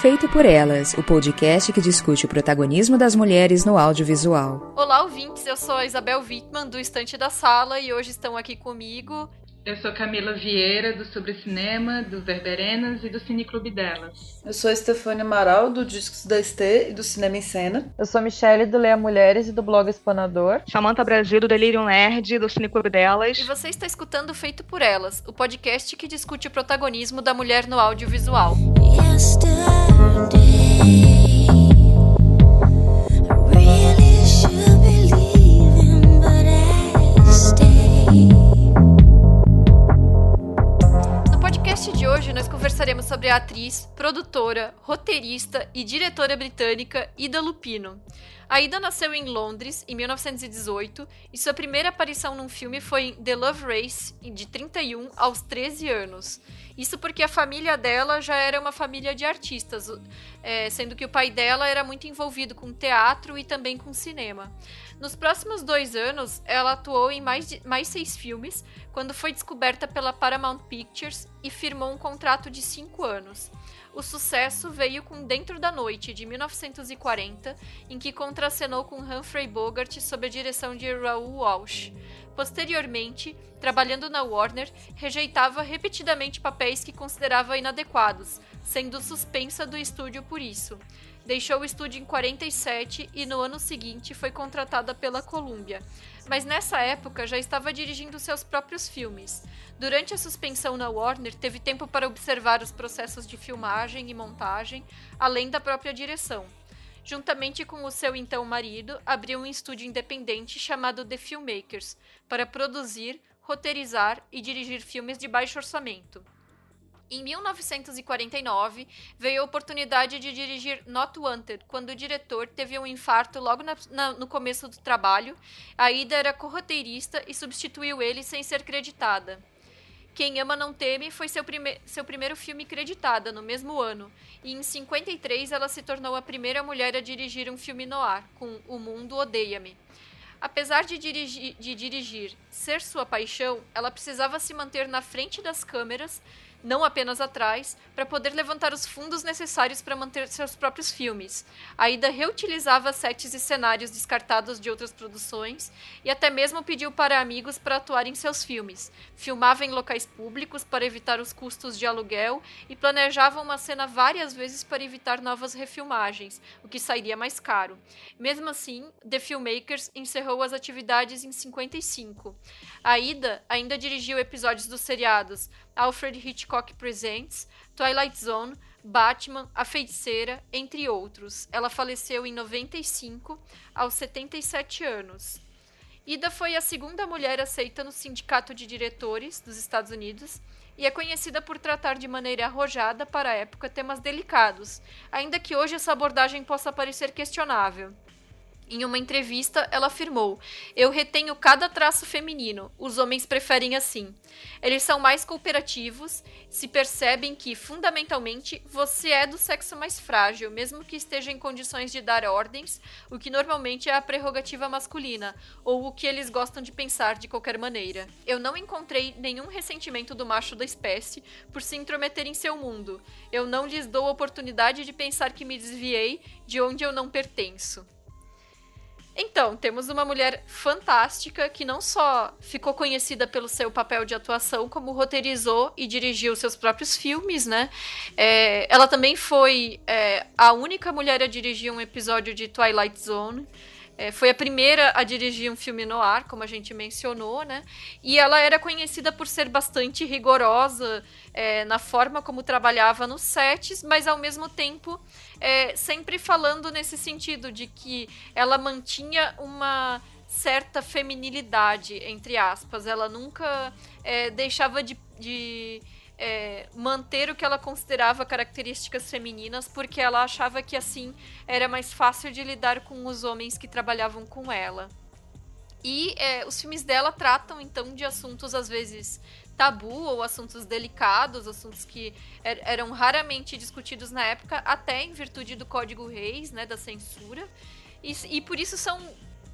Feito por Elas, o podcast que discute o protagonismo das mulheres no audiovisual. Olá, ouvintes, eu sou a Isabel Wittmann, do Estante da Sala, e hoje estão aqui comigo eu sou Camila Vieira, do Sobre Cinema, do Verberenas e do Cineclube Delas. Eu sou Estefânia Amaral, do Discos da Estê e do Cinema em Cena. Eu sou Michele, do Leia Mulheres e do blog Exponador. Samanta Brasil, do Delirium Nerd, do Cineclube Delas. E você está escutando Feito por Elas, o podcast que discute o protagonismo da mulher no audiovisual. Yesterday. Sobre a atriz, produtora, roteirista e diretora britânica Ida Lupino. A Ida nasceu em Londres em 1918 e sua primeira aparição num filme foi em The Love Race, de 31 aos 13 anos. Isso porque a família dela já era uma família de artistas, é, sendo que o pai dela era muito envolvido com teatro e também com cinema. Nos próximos dois anos, ela atuou em mais, de, mais seis filmes, quando foi descoberta pela Paramount Pictures e firmou um contrato de cinco anos. O sucesso veio com Dentro da Noite, de 1940, em que contracenou com Humphrey Bogart sob a direção de Raoul Walsh. Posteriormente, trabalhando na Warner, rejeitava repetidamente papéis que considerava inadequados, sendo suspensa do estúdio por isso. Deixou o estúdio em 47 e no ano seguinte foi contratada pela Columbia. Mas nessa época já estava dirigindo seus próprios filmes. Durante a suspensão na Warner, teve tempo para observar os processos de filmagem e montagem, além da própria direção. Juntamente com o seu então marido, abriu um estúdio independente chamado The Filmmakers para produzir, roteirizar e dirigir filmes de baixo orçamento. Em 1949, veio a oportunidade de dirigir Not Wanted, quando o diretor teve um infarto logo na, na, no começo do trabalho. A Ida era corroteirista e substituiu ele sem ser creditada. Quem Ama Não Teme foi seu, prime seu primeiro filme creditada no mesmo ano, e em 53 ela se tornou a primeira mulher a dirigir um filme noir, com O Mundo Odeia-me. Apesar de dirigir, de dirigir ser sua paixão, ela precisava se manter na frente das câmeras não apenas atrás, para poder levantar os fundos necessários para manter seus próprios filmes. A Ida reutilizava sets e cenários descartados de outras produções e até mesmo pediu para amigos para atuar em seus filmes. Filmava em locais públicos para evitar os custos de aluguel e planejava uma cena várias vezes para evitar novas refilmagens, o que sairia mais caro. Mesmo assim, The Filmmakers encerrou as atividades em 55. A Ida ainda dirigiu episódios dos seriados Alfred Hitchcock Presents, Twilight Zone, Batman, A Feiticeira, entre outros. Ela faleceu em 95, aos 77 anos. Ida foi a segunda mulher aceita no Sindicato de Diretores dos Estados Unidos e é conhecida por tratar de maneira arrojada para a época temas delicados, ainda que hoje essa abordagem possa parecer questionável. Em uma entrevista, ela afirmou: Eu retenho cada traço feminino, os homens preferem assim. Eles são mais cooperativos, se percebem que, fundamentalmente, você é do sexo mais frágil, mesmo que esteja em condições de dar ordens, o que normalmente é a prerrogativa masculina, ou o que eles gostam de pensar de qualquer maneira. Eu não encontrei nenhum ressentimento do macho da espécie por se intrometer em seu mundo. Eu não lhes dou oportunidade de pensar que me desviei de onde eu não pertenço. Então, temos uma mulher fantástica que não só ficou conhecida pelo seu papel de atuação, como roteirizou e dirigiu seus próprios filmes, né? É, ela também foi é, a única mulher a dirigir um episódio de Twilight Zone. é, foi a primeira a dirigir um filme no ar, como a gente mencionou, né? E ela era conhecida por ser bastante rigorosa é, na forma como trabalhava nos sets, mas ao mesmo tempo é, sempre falando nesse sentido de que ela mantinha uma certa feminilidade, entre aspas. Ela nunca é, deixava de, de é, manter o que ela considerava características femininas, porque ela achava que assim era mais fácil de lidar com os homens que trabalhavam com ela. E é, os filmes dela tratam então de assuntos às vezes tabu ou assuntos delicados, assuntos que er eram raramente discutidos na época, até em virtude do Código Reis, né, da censura. E, e por isso são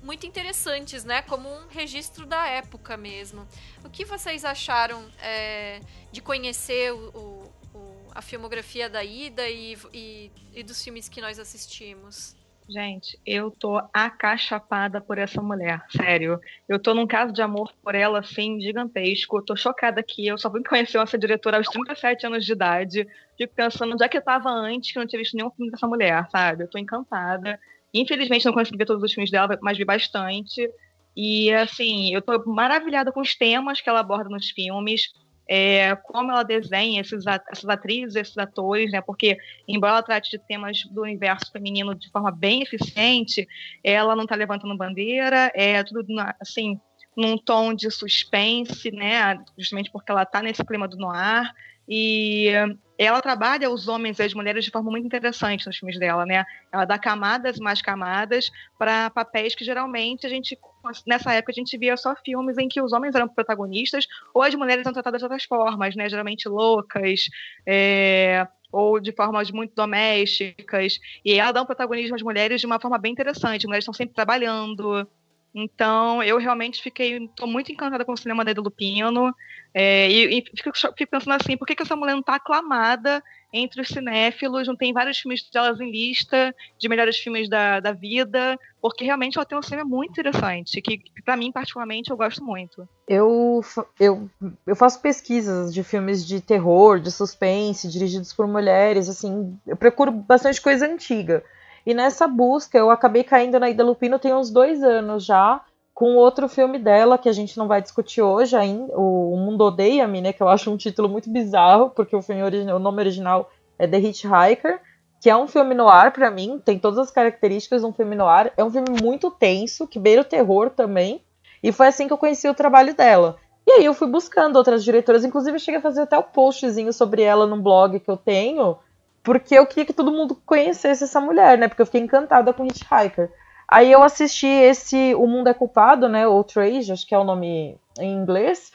muito interessantes, né? Como um registro da época mesmo. O que vocês acharam é, de conhecer o, o, a filmografia da Ida e, e, e dos filmes que nós assistimos? Gente, eu tô acachapada por essa mulher, sério. Eu tô num caso de amor por ela, assim, gigantesco. Eu tô chocada aqui. Eu só fui conhecer essa diretora aos 37 anos de idade. Fico pensando onde é que eu tava antes que eu não tinha visto nenhum filme dessa mulher, sabe? Eu tô encantada. Infelizmente não consegui ver todos os filmes dela, mas vi bastante. E assim, eu tô maravilhada com os temas que ela aborda nos filmes, é, como ela desenha esses, essas atrizes, esses atores, né? Porque, embora ela trate de temas do universo feminino de forma bem eficiente, ela não está levantando bandeira, é tudo assim num tom de suspense, né? Justamente porque ela está nesse clima do noir. E ela trabalha os homens e as mulheres de forma muito interessante nos filmes dela, né? Ela dá camadas mais camadas para papéis que geralmente a gente nessa época a gente via só filmes em que os homens eram protagonistas ou as mulheres eram tratadas de outras formas, né? Geralmente loucas, é, ou de formas muito domésticas. E ela dá um protagonismo às mulheres de uma forma bem interessante. As mulheres estão sempre trabalhando, então, eu realmente fiquei, estou muito encantada com o cinema Eda Lupino, é, e, e fico, fico, pensando assim, por que, que essa mulher não está aclamada entre os cinéfilos, não tem vários filmes delas em lista, de melhores filmes da, da vida, porque realmente ela tem um cinema muito interessante, que, que para mim, particularmente, eu gosto muito. Eu, eu, eu faço pesquisas de filmes de terror, de suspense, dirigidos por mulheres, assim, eu procuro bastante coisa antiga. E nessa busca eu acabei caindo na Ida Lupino tem uns dois anos já, com outro filme dela que a gente não vai discutir hoje ainda, o Mundo Odeia-me, né? Que eu acho um título muito bizarro, porque o, filme original, o nome original é The Hitchhiker, que é um filme no ar para mim, tem todas as características de um filme no ar. É um filme muito tenso, que beira o terror também. E foi assim que eu conheci o trabalho dela. E aí eu fui buscando outras diretoras, inclusive eu cheguei a fazer até o um postzinho sobre ela num blog que eu tenho, porque eu queria que todo mundo conhecesse essa mulher, né? Porque eu fiquei encantada com Hitchhiker. Aí eu assisti esse O Mundo é Culpado, né? Outrage, acho que é o nome em inglês.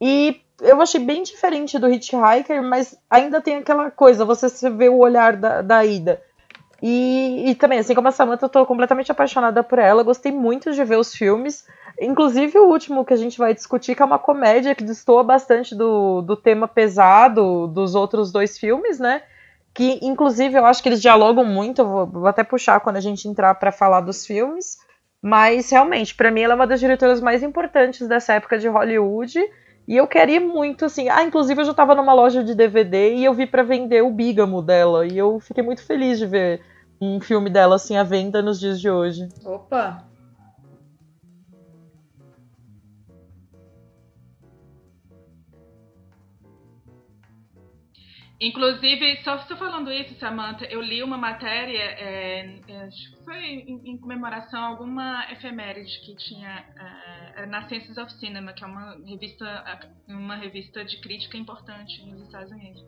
E eu achei bem diferente do Hitchhiker, mas ainda tem aquela coisa, você vê o olhar da, da Ida. E, e também, assim como a Samantha, eu tô completamente apaixonada por ela. Gostei muito de ver os filmes. Inclusive o último que a gente vai discutir, que é uma comédia que destoa bastante do, do tema pesado dos outros dois filmes, né? Que inclusive eu acho que eles dialogam muito, vou, vou até puxar quando a gente entrar para falar dos filmes, mas realmente, para mim ela é uma das diretoras mais importantes dessa época de Hollywood, e eu queria muito assim, ah, inclusive eu já estava numa loja de DVD e eu vi para vender o Bígamo dela, e eu fiquei muito feliz de ver um filme dela assim à venda nos dias de hoje. Opa, Inclusive, só estou falando isso, Samantha, eu li uma matéria, é, é, acho que foi em, em, comemoração a alguma efeméride que tinha é, na Sciences of Cinema, que é uma revista, uma revista de crítica importante nos Estados Unidos,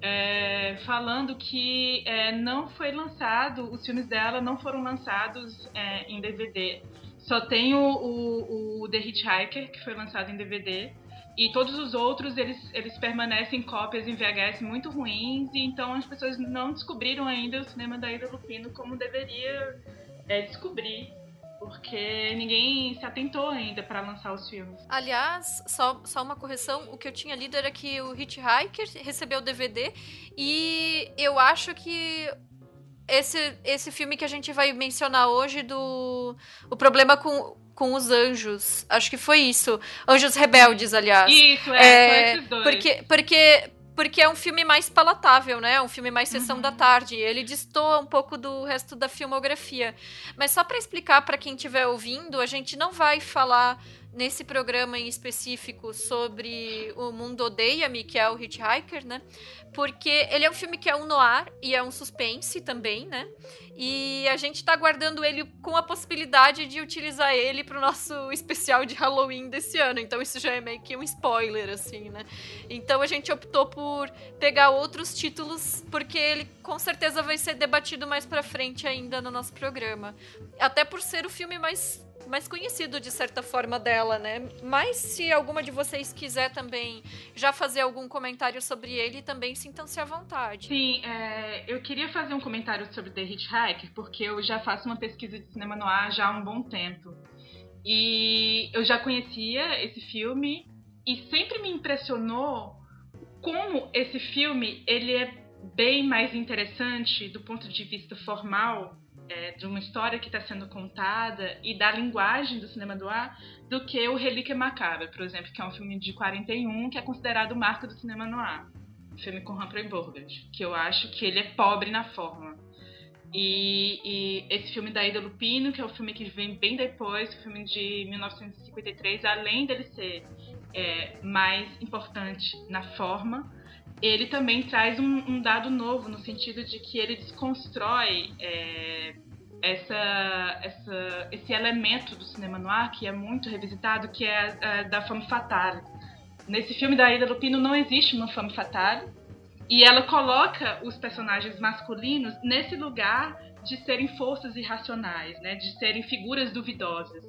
é, falando que é, não foi lançado, os filmes dela não foram lançados é, em DVD. Só tem o, o, o The Hitchhiker, que foi lançado em DVD, e todos os outros, eles, eles permanecem cópias em VHS muito ruins, e então as pessoas não descobriram ainda o cinema da Ida Lupino como deveria é, descobrir porque ninguém se atentou ainda para lançar os filmes. Aliás, só, só uma correção: o que eu tinha lido era que o Hitchhiker recebeu o DVD e eu acho que esse, esse filme que a gente vai mencionar hoje do o problema com com os anjos. Acho que foi isso. Anjos rebeldes, aliás. Isso, é, é. Porque, porque porque é um filme mais palatável, né? Um filme mais sessão uhum. da tarde. Ele destoa um pouco do resto da filmografia. Mas só para explicar para quem estiver ouvindo, a gente não vai falar nesse programa em específico sobre o Mundo Odeia-me, que é o Hitchhiker, né? Porque ele é um filme que é um noir e é um suspense também, né? E a gente tá guardando ele com a possibilidade de utilizar ele pro nosso especial de Halloween desse ano. Então isso já é meio que um spoiler, assim, né? Então a gente optou por pegar outros títulos, porque ele com certeza vai ser debatido mais pra frente ainda no nosso programa. Até por ser o filme mais mais conhecido de certa forma dela, né? Mas se alguma de vocês quiser também já fazer algum comentário sobre ele, também sintam-se à vontade. Sim, é, eu queria fazer um comentário sobre The Hitchhiker, porque eu já faço uma pesquisa de cinema no ar já há um bom tempo. E eu já conhecia esse filme e sempre me impressionou como esse filme ele é bem mais interessante do ponto de vista formal é, de uma história que está sendo contada e da linguagem do cinema do ar do que o Relíquia Macabra, por exemplo, que é um filme de 41 que é considerado o marco do cinema no ar. Um filme com Humphrey Bogart, que eu acho que ele é pobre na forma. E, e, esse filme da Ida Lupino, que é o filme que vem bem depois, o filme de 1953, além dele ser é, mais importante na forma, ele também traz um, um, dado novo, no sentido de que ele desconstrói é, essa, essa, esse elemento do cinema noir que é muito revisitado, que é a, da femme fatale. Nesse filme da Ida Lupino não existe uma femme fatale, e ela coloca os personagens masculinos nesse lugar de serem forças irracionais, né, de serem figuras duvidosas.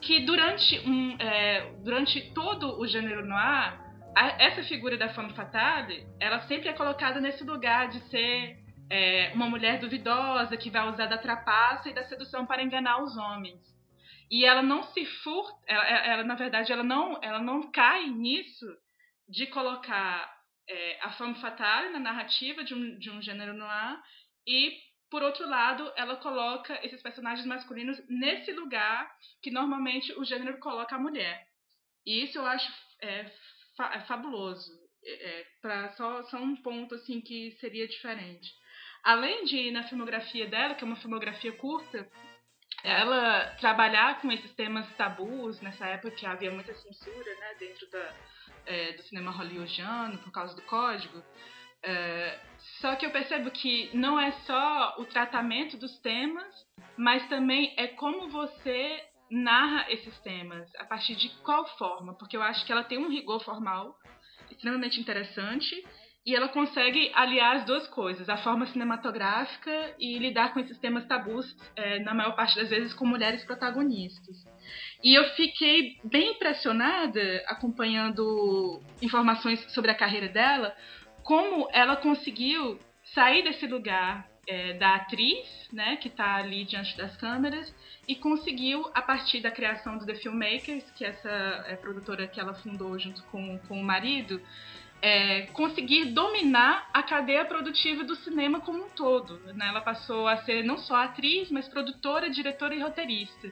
Que durante, um, é, durante todo o gênero noir, a, essa figura da femme fatale, ela sempre é colocada nesse lugar de ser é, uma mulher duvidosa que vai usar da trapaça e da sedução para enganar os homens. E ela não se furta, ela, ela, na verdade, ela não, ela não cai nisso de colocar é, a femme fatale na narrativa de um, de um gênero noir e, por outro lado, ela coloca esses personagens masculinos nesse lugar que normalmente o gênero coloca a mulher. E isso eu acho é, é fabuloso. É, é para só, só um ponto assim que seria diferente. Além de na filmografia dela, que é uma filmografia curta, ela trabalhar com esses temas tabus nessa época que havia muita censura, né, dentro da, é, do cinema hollywoodiano por causa do código. É, só que eu percebo que não é só o tratamento dos temas, mas também é como você narra esses temas, a partir de qual forma, porque eu acho que ela tem um rigor formal extremamente interessante e ela consegue aliar as duas coisas, a forma cinematográfica e lidar com esses temas tabus, é, na maior parte das vezes com mulheres protagonistas. E eu fiquei bem impressionada acompanhando informações sobre a carreira dela, como ela conseguiu sair desse lugar é, da atriz, né, que está ali diante das câmeras, e conseguiu, a partir da criação do The Filmmakers, que essa é, produtora que ela fundou junto com, com o marido, é, conseguir dominar a cadeia produtiva do cinema como um todo. Né? Ela passou a ser não só atriz, mas produtora, diretora e roteirista.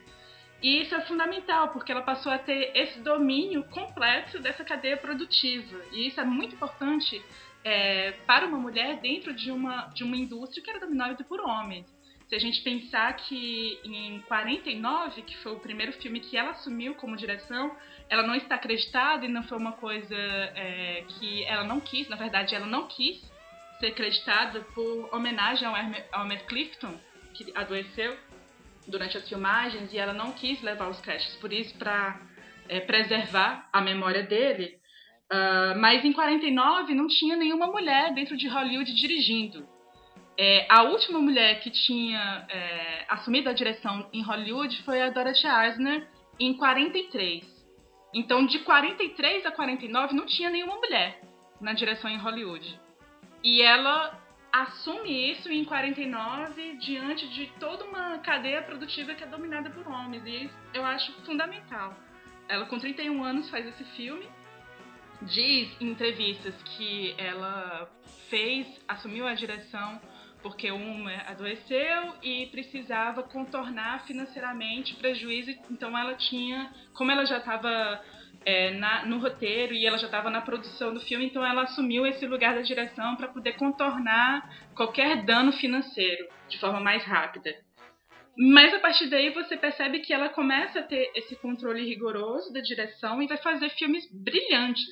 E isso é fundamental, porque ela passou a ter esse domínio completo dessa cadeia produtiva. E isso é muito importante é, para uma mulher dentro de uma, de uma indústria que era dominada por homens. Se a gente pensar que em 49, que foi o primeiro filme que ela assumiu como direção, ela não está acreditada e não foi uma coisa é, que ela não quis, na verdade, ela não quis ser acreditada por homenagem ao Hermes Clifton, que adoeceu durante as filmagens, e ela não quis levar os créditos por isso, para é, preservar a memória dele. Uh, mas em 49 não tinha nenhuma mulher dentro de Hollywood dirigindo. É, a última mulher que tinha é, assumido a direção em Hollywood foi a Dorothy Eisner em 43. Então, de 43 a 49 não tinha nenhuma mulher na direção em Hollywood. E ela assume isso em 49 diante de toda uma cadeia produtiva que é dominada por homens. E eu acho fundamental. Ela, com 31 anos, faz esse filme diz em entrevistas que ela fez, assumiu a direção porque uma adoeceu e precisava contornar financeiramente prejuízo, então ela tinha, como ela já estava é, na, no roteiro e ela já estava na produção do filme, então ela assumiu esse lugar da direção para poder contornar qualquer dano financeiro de forma mais rápida. Mas a partir daí você percebe que ela começa a ter esse controle rigoroso da direção e vai fazer filmes brilhantes.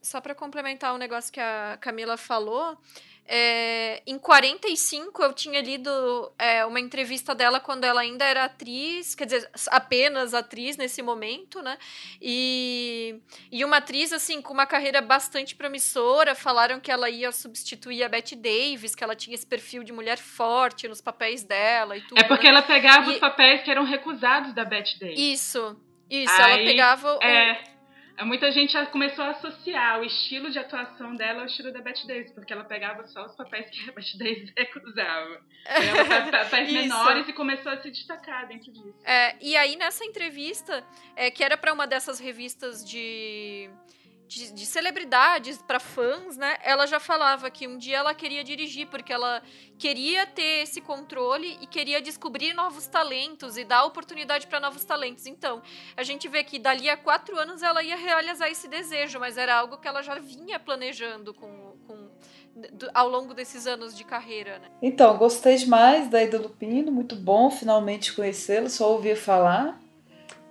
Só para complementar o um negócio que a Camila falou, é, em 45 eu tinha lido é, uma entrevista dela quando ela ainda era atriz, quer dizer, apenas atriz nesse momento, né? E, e uma atriz, assim, com uma carreira bastante promissora. Falaram que ela ia substituir a Bette Davis, que ela tinha esse perfil de mulher forte nos papéis dela e tudo. É porque né? ela pegava e... os papéis que eram recusados da Bette Davis. Isso, isso. Aí, ela pegava. É... Muita gente começou a associar o estilo de atuação dela ao estilo da Bette Davis, porque ela pegava só os papéis que a Bette Davis recusava. Ela papéis menores e começou a se destacar dentro disso. É, e aí, nessa entrevista, é, que era para uma dessas revistas de de, de celebridades para fãs, né? Ela já falava que um dia ela queria dirigir porque ela queria ter esse controle e queria descobrir novos talentos e dar oportunidade para novos talentos. Então, a gente vê que dali a quatro anos ela ia realizar esse desejo, mas era algo que ela já vinha planejando com, com do, ao longo desses anos de carreira, né? Então, gostei demais da Ida Lupino, muito bom finalmente conhecê-la, só ouvia falar.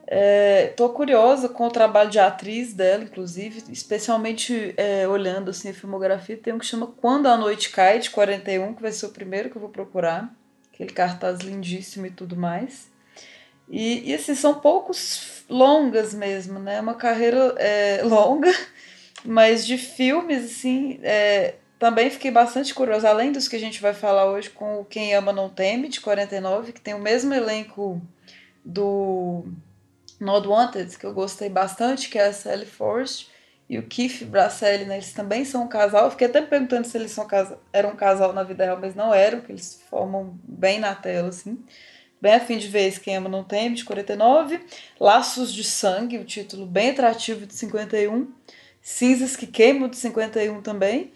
É, tô curiosa com o trabalho de atriz dela, inclusive, especialmente é, olhando assim, a filmografia. Tem um que chama Quando a Noite Cai, de 41, que vai ser o primeiro que eu vou procurar. Aquele cartaz lindíssimo e tudo mais. E, e assim, são poucos longas mesmo, né? Uma carreira é, longa, mas de filmes, assim, é, também fiquei bastante curiosa. Além dos que a gente vai falar hoje com o Quem Ama Não Teme, de 49, que tem o mesmo elenco do Not Wanted, que eu gostei bastante, que é a Sally Forrest e o Keith Bracelli, né? Eles também são um casal. Eu fiquei até perguntando se eles são casa... eram um casal na vida real, mas não eram, que eles formam bem na tela, assim. Bem a fim de ver Quem Ama Não Tem, de 49. Laços de Sangue, o título bem atrativo, de 51. Cinzas que Queimam, de 51 também.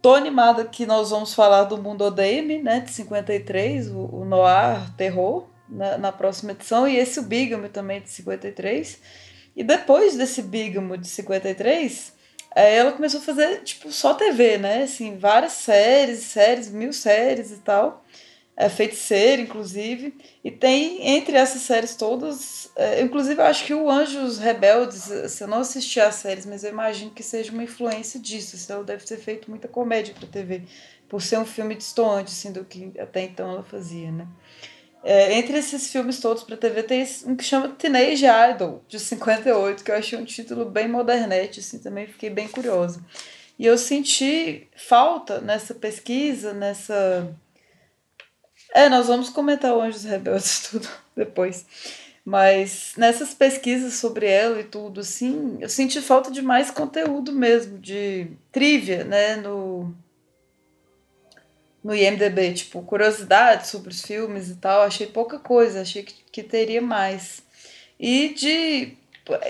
Tô animada que nós vamos falar do Mundo Odeia-me, né? De 53, o, o noir terror na, na próxima edição, e esse o Bigamo também de 53. E depois desse Bigamo de 53, aí ela começou a fazer, tipo, só TV, né? Assim, várias séries, séries, mil séries e tal. É feiticeira, inclusive. E tem, entre essas séries todas, é, inclusive eu acho que o Anjos Rebeldes, se eu não assisti às séries, mas eu imagino que seja uma influência disso. Assim, ela deve ter feito muita comédia para TV, por ser um filme distoante, assim, do que até então ela fazia, né? É, entre esses filmes todos para TV tem um que chama Teenage Idol, de 58, que eu achei um título bem modernete, assim, também fiquei bem curiosa. E eu senti falta nessa pesquisa, nessa. É, nós vamos comentar o Anjos Rebeldes tudo depois. Mas nessas pesquisas sobre ela e tudo, assim, eu senti falta de mais conteúdo mesmo, de trivia, né, no, no IMDB, tipo, curiosidade sobre os filmes e tal, achei pouca coisa, achei que, que teria mais. E de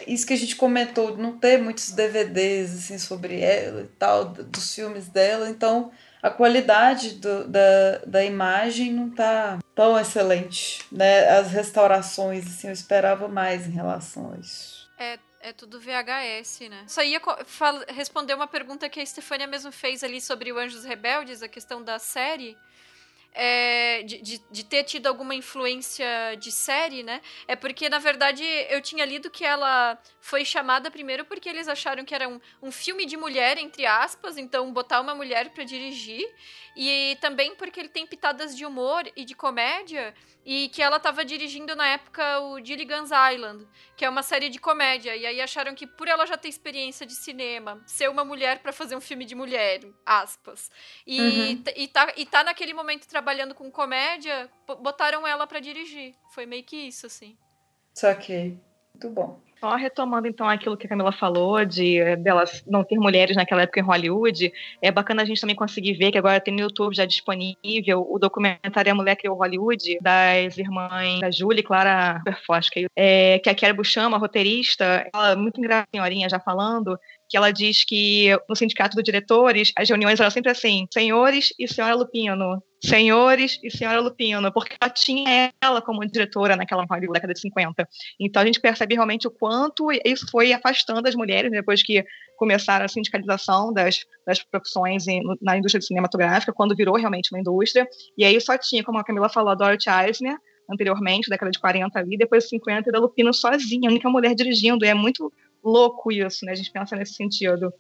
isso que a gente comentou, não ter muitos DVDs assim sobre ela e tal, dos filmes dela, então a qualidade do, da, da imagem não tá tão excelente, né? As restaurações, assim, eu esperava mais em relação a isso. É, é tudo VHS, né? Só ia responder uma pergunta que a Stefania mesmo fez ali sobre o Anjos Rebeldes, a questão da série. É, de, de, de, ter tido alguma influência de série, né? É porque, na verdade, eu tinha lido que ela foi chamada primeiro porque eles acharam que era um, um filme de mulher, entre aspas, então botar uma mulher para dirigir, e também porque ele tem pitadas de humor e de comédia e que ela estava dirigindo na época o Gilligan's Island, que é uma série de comédia. E aí acharam que por ela já ter experiência de cinema, ser uma mulher para fazer um filme de mulher, aspas. E, uhum. e, tá, e tá naquele momento trabalhando com comédia, botaram ela para dirigir. Foi meio que isso, assim. Saquei. Muito bom. Só retomando então aquilo que a Camila falou de eh, delas não ter mulheres naquela época em Hollywood, é bacana a gente também conseguir ver que agora tem no YouTube já disponível o documentário A Mulher Criou Hollywood, das irmãs da Julie Clara Perfoska, é, que a Kerry Buchama, roteirista, ela muito engraçada, senhorinha, já falando, que ela diz que no sindicato dos diretores, as reuniões eram sempre assim, senhores e senhora Lupino, senhores e senhora Lupino, porque ela tinha ela como diretora naquela década de 50. Então a gente percebe realmente o quanto isso foi afastando as mulheres depois que começaram a sindicalização das, das profissões em, na indústria cinematográfica, quando virou realmente uma indústria. E aí só tinha, como a Camila falou, a Dorothy Eisner, anteriormente, década de 40 ali, depois de 50, da Lupino sozinha, a única mulher dirigindo. E é muito louco isso, né? A gente pensa nesse sentido.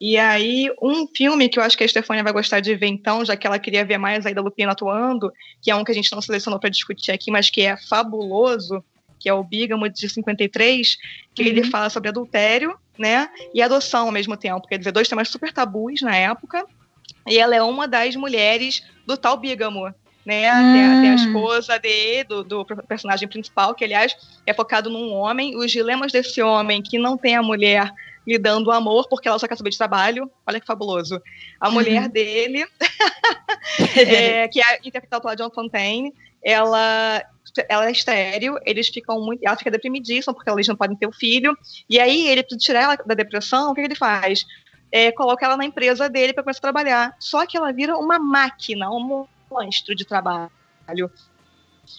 E aí, um filme que eu acho que a Stefania vai gostar de ver então, já que ela queria ver mais aí da Lupina atuando, que é um que a gente não selecionou para discutir aqui, mas que é fabuloso, que é o Bígamo de 53, que uhum. ele fala sobre adultério, né, e adoção ao mesmo tempo, quer dizer, dois temas super tabus na época, e ela é uma das mulheres do tal Bígamo, né? Hum. Tem, a, tem, a, esposa de, do, do, personagem principal, que aliás é focado num homem, os dilemas desse homem que não tem a mulher lhe dando amor porque ela só quer saber de trabalho. Olha que fabuloso. A uhum. mulher dele, é, que é interpretada pela John Fontaine, ela ela é estéreo, eles ficam muito. Ela fica deprimidíssima porque eles não podem ter o filho. E aí, ele, para tirar ela da depressão, o que ele faz? É, coloca ela na empresa dele para começar a trabalhar. Só que ela vira uma máquina, um monstro de trabalho.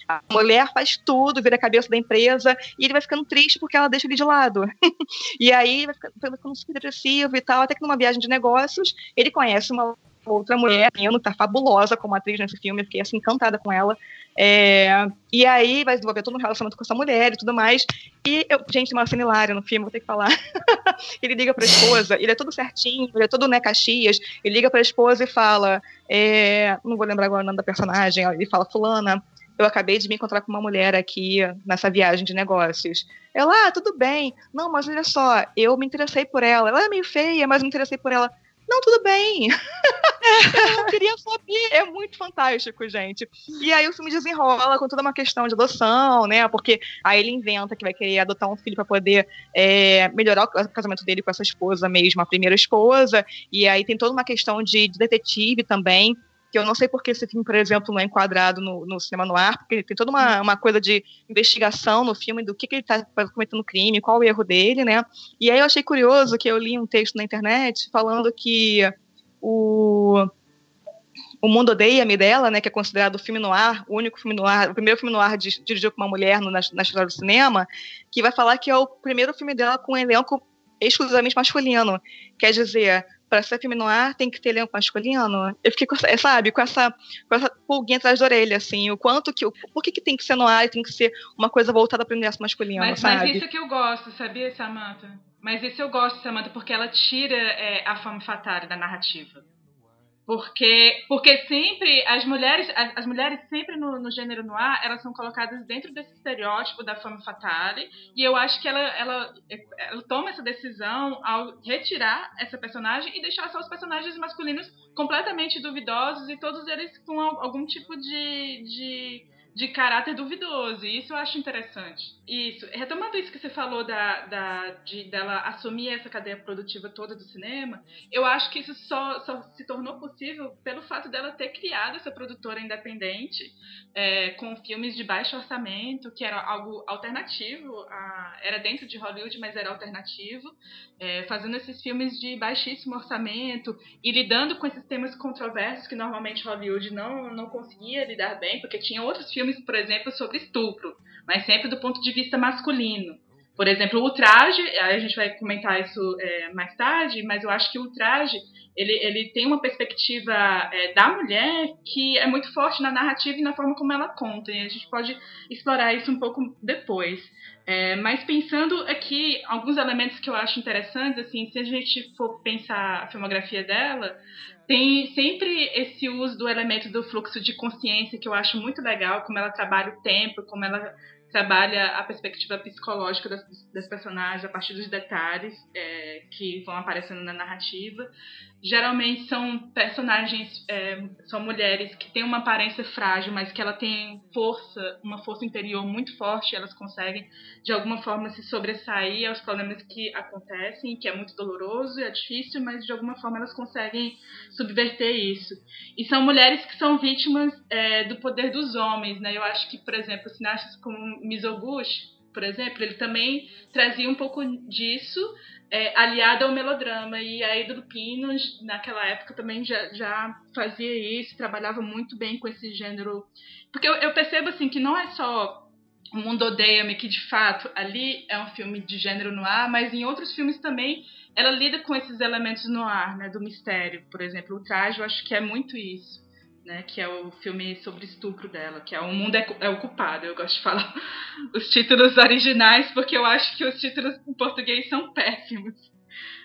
A mulher faz tudo, vira a cabeça da empresa, e ele vai ficando triste porque ela deixa ele de lado. e aí vai ficando, vai ficando super depressivo e tal, até que numa viagem de negócios, ele conhece uma outra mulher, que está fabulosa como atriz nesse filme, eu fiquei assim, encantada com ela. É, e aí vai desenvolver todo um relacionamento com essa mulher e tudo mais. E, eu, gente, uma cena hilária no filme, vou ter que falar. ele liga pra esposa, ele é todo certinho, ele é todo, né, Caxias. Ele liga pra esposa e fala, é, não vou lembrar agora o nome da personagem, ele fala, fulana, eu acabei de me encontrar com uma mulher aqui nessa viagem de negócios. Ela, ah, tudo bem. Não, mas olha só, eu me interessei por ela. Ela é meio feia, mas me interessei por ela. Não, tudo bem. eu não queria saber. É muito fantástico, gente. E aí o filme desenrola com toda uma questão de adoção, né? Porque aí ele inventa que vai querer adotar um filho para poder é, melhorar o casamento dele com essa esposa mesmo, a primeira esposa. E aí tem toda uma questão de, de detetive também que eu não sei porque esse filme, por exemplo, não é enquadrado no, no cinema no ar, porque tem toda uma, uma coisa de investigação no filme do que, que ele está cometendo crime, qual o erro dele, né? E aí eu achei curioso que eu li um texto na internet falando que o o Mundo Odeia-me dela, né, que é considerado o filme no ar, o único filme no ar, o primeiro filme no ar dirigido por uma mulher no, na, na história do cinema, que vai falar que é o primeiro filme dela com um elenco exclusivamente masculino. Quer dizer, para ser filme no ar tem que ter elenco masculino. Eu fiquei, com, sabe, com essa, com essa pulguinha atrás da orelha, assim, o quanto que. Por que, que tem que ser no ar e tem que ser uma coisa voltada para o universo masculino, mas, sabe? Mas isso que eu gosto, sabia, Samantha? Mas isso eu gosto, Samantha, porque ela tira é, a fama fatal da narrativa. Porque, porque sempre as mulheres, as, as mulheres sempre no, no, gênero noir, elas são colocadas dentro desse estereótipo da femme fatale, e eu acho que ela, ela, ela toma essa decisão ao retirar essa personagem e deixar só os personagens masculinos completamente duvidosos e todos eles com algum tipo de, de de caráter duvidoso. E isso eu acho interessante. Isso. Retomando isso que você falou da, da, de, dela assumir essa cadeia produtiva toda do cinema, eu acho que isso só, só se tornou possível pelo fato dela ter criado essa produtora independente é, com filmes de baixo orçamento, que era algo alternativo, a, era dentro de Hollywood, mas era alternativo, é, fazendo esses filmes de baixíssimo orçamento e lidando com esses temas controversos que normalmente Hollywood não, não conseguia lidar bem, porque tinha outros filmes, por exemplo, sobre estupro, mas sempre do ponto de vista masculino. Por exemplo, o traje, a gente vai comentar isso é, mais tarde, mas eu acho que o traje ele, ele tem uma perspectiva é, da mulher que é muito forte na narrativa e na forma como ela conta. E a gente pode explorar isso um pouco depois. É, mas pensando aqui, alguns elementos que eu acho interessantes, assim, se a gente for pensar a filmografia dela, tem sempre esse uso do elemento do fluxo de consciência que eu acho muito legal, como ela trabalha o tempo, como ela trabalha a perspectiva psicológica das, das personagens a partir dos detalhes é, que vão aparecendo na narrativa geralmente são personagens, é, são mulheres que têm uma aparência frágil, mas que ela tem força, uma força interior muito forte, elas conseguem de alguma forma se sobressair aos problemas que acontecem, que é muito doloroso é difícil, mas de alguma forma elas conseguem subverter isso. E são mulheres que são vítimas é, do poder dos homens, né? Eu acho que, por exemplo, cineastas como Mizoguchi, por exemplo, ele também trazia um pouco disso, é, aliado ao melodrama. E a Ida Lupino, naquela época, também já, já fazia isso, trabalhava muito bem com esse gênero. Porque eu, eu percebo assim que não é só o Mundo Odeia-me, que de fato ali é um filme de gênero no ar, mas em outros filmes também ela lida com esses elementos no ar, né, do mistério. Por exemplo, o Traje, eu acho que é muito isso né, que é o filme sobre estupro dela, que é O Mundo é, é o Culpado. Eu gosto de falar os títulos originais, porque eu acho que os títulos em português são péssimos.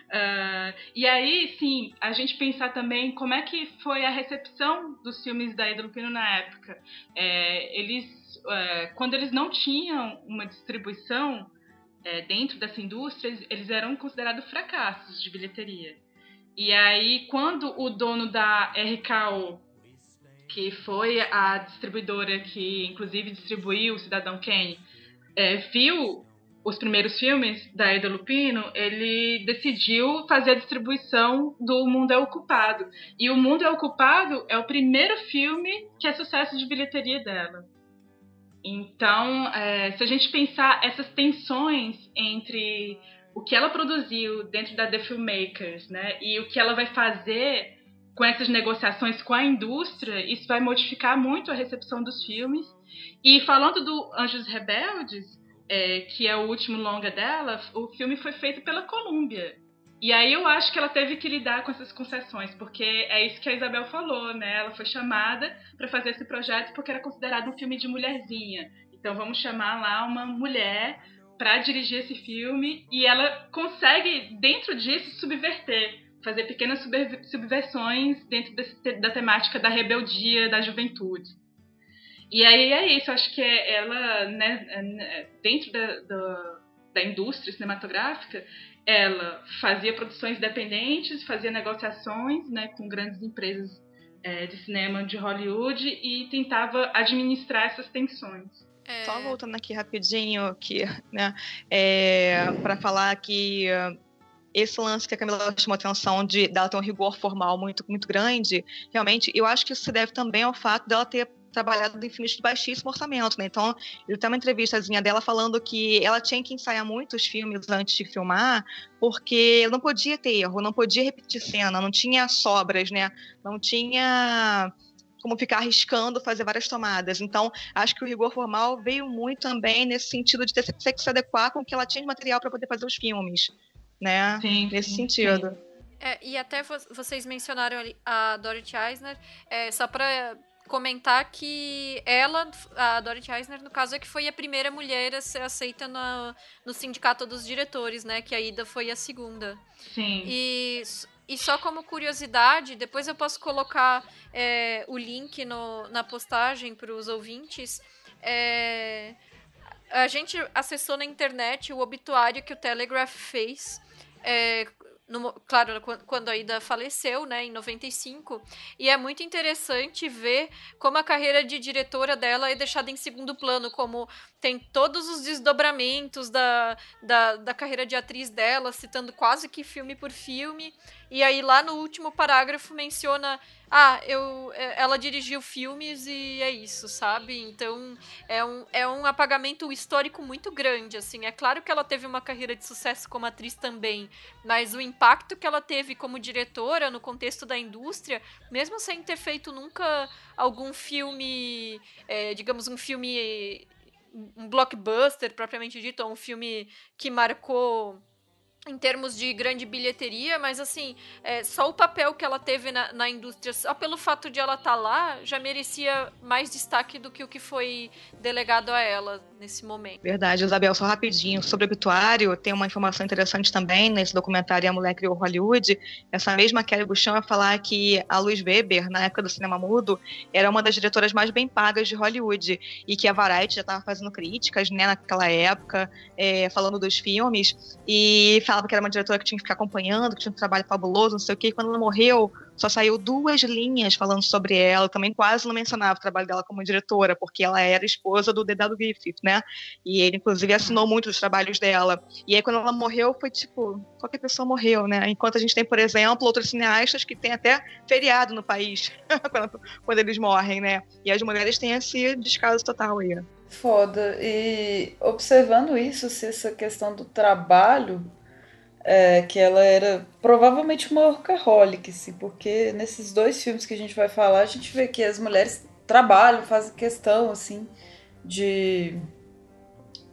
Uh, e aí, sim, a gente pensar também como é que foi a recepção dos filmes da Ida Lupino na época. É, eles, é, quando eles não tinham uma distribuição é, dentro dessa indústria, eles eram considerados fracassos de bilheteria. E aí, quando o dono da RKO que foi a distribuidora que, inclusive, distribuiu o Cidadão Kane, é, viu os primeiros filmes da Ida Lupino, ele decidiu fazer a distribuição do Mundo é Ocupado. E O Mundo é Ocupado é o primeiro filme que é sucesso de bilheteria dela. Então, é, se a gente pensar essas tensões entre o que ela produziu dentro da The Filmmakers, né, e o que ela vai fazer com essas negociações com a indústria, isso vai modificar muito a recepção dos filmes. E falando do Anjos Rebeldes, é, que é o último longa dela, o filme foi feito pela Columbia. E aí eu acho que ela teve que lidar com essas concessões, porque é isso que a Isabel falou, né? Ela foi chamada para fazer esse projeto porque era considerado um filme de mulherzinha. Então vamos chamar lá uma mulher para dirigir esse filme e ela consegue dentro disso subverter fazer pequenas subversões dentro desse, da temática da rebeldia da juventude. E aí é isso, acho que é ela, né, é, dentro da, da, da indústria cinematográfica, ela fazia produções independentes, fazia negociações né, com grandes empresas é, de cinema de Hollywood e tentava administrar essas tensões. É... Só voltando aqui rapidinho, que, né, é, para falar que esse lance que a Camila chamou atenção de dela ter um rigor formal muito, muito grande, realmente, eu acho que isso se deve também ao fato dela ter trabalhado em filmes de baixíssimo orçamento, né? Então, ele tem uma entrevistazinha dela falando que ela tinha que ensaiar muitos filmes antes de filmar, porque não podia ter erro, não podia repetir cena, não tinha sobras, né? Não tinha como ficar arriscando fazer várias tomadas. Então, acho que o rigor formal veio muito também nesse sentido de ter que se adequar com o que ela tinha de material para poder fazer os filmes né? Sim, Nesse sim, sentido. Sim. É, e até vocês mencionaram a Dorothy Eisner, é, só para comentar que ela, a Dorothy Eisner, no caso, é que foi a primeira mulher a ser aceita no, no sindicato dos diretores, né? Que a Ida foi a segunda. Sim. E, e só como curiosidade, depois eu posso colocar é, o link no, na postagem para os ouvintes. É, a gente acessou na internet o obituário que o Telegraph fez é, no, claro, quando a Ida faleceu, né, em 95, e é muito interessante ver como a carreira de diretora dela é deixada em segundo plano, como tem todos os desdobramentos da, da, da carreira de atriz dela, citando quase que filme por filme, e aí lá no último parágrafo menciona ah, eu, é, ela dirigiu filmes e é isso, sabe? Então é um, é um apagamento histórico muito grande, assim. É claro que ela teve uma carreira de sucesso como atriz também, mas o impacto que ela teve como diretora no contexto da indústria, mesmo sem ter feito nunca algum filme, é, digamos, um filme, um blockbuster propriamente dito, ou um filme que marcou em termos de grande bilheteria, mas assim, é, só o papel que ela teve na, na indústria, só pelo fato de ela estar tá lá, já merecia mais destaque do que o que foi delegado a ela nesse momento. Verdade, Isabel, só rapidinho. Sobre o obituário, tem uma informação interessante também nesse documentário A Mulher Criou Hollywood. Essa mesma Kelly Bouchon vai falar que a Luz Weber, na época do cinema mudo, era uma das diretoras mais bem pagas de Hollywood e que a Variety já estava fazendo críticas né, naquela época, é, falando dos filmes, e falava que era uma diretora que tinha que ficar acompanhando, que tinha um trabalho fabuloso, não sei o quê. E quando ela morreu, só saiu duas linhas falando sobre ela. Também quase não mencionava o trabalho dela como diretora, porque ela era esposa do Dedado Griffith, né? E ele, inclusive, assinou muito os trabalhos dela. E aí, quando ela morreu, foi tipo, qualquer pessoa morreu, né? Enquanto a gente tem, por exemplo, outros cineastas que têm até feriado no país quando, quando, eles morrem, né? E as mulheres têm esse descaso total aí. Foda. E observando isso, se essa questão do trabalho, é, que ela era provavelmente uma workaholic, assim, porque nesses dois filmes que a gente vai falar, a gente vê que as mulheres trabalham, fazem questão, assim, de.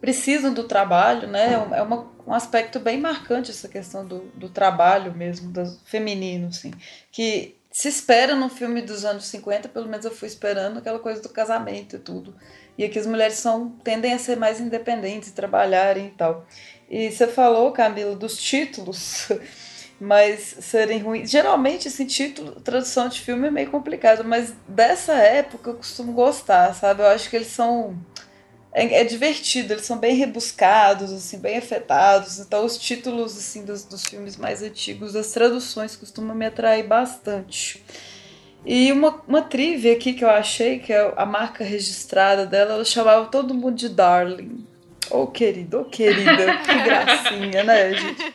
precisam do trabalho, né? É uma, um aspecto bem marcante essa questão do, do trabalho mesmo, do feminino, assim. Que se espera no filme dos anos 50, pelo menos eu fui esperando aquela coisa do casamento e tudo. E aqui as mulheres são tendem a ser mais independentes, trabalharem e tal. E você falou, Camila, dos títulos, mas serem ruins. Geralmente, assim, título, tradução de filme é meio complicado, mas dessa época eu costumo gostar, sabe? Eu acho que eles são é, é, divertido, eles são bem rebuscados, assim, bem afetados. Então os títulos assim dos, dos filmes mais antigos, as traduções costumam me atrair bastante. E uma, uma trivia aqui que eu achei, que é a marca registrada dela, ela chamava todo mundo de Darling. Ô oh, querido, ô oh, querida, que gracinha, né, gente?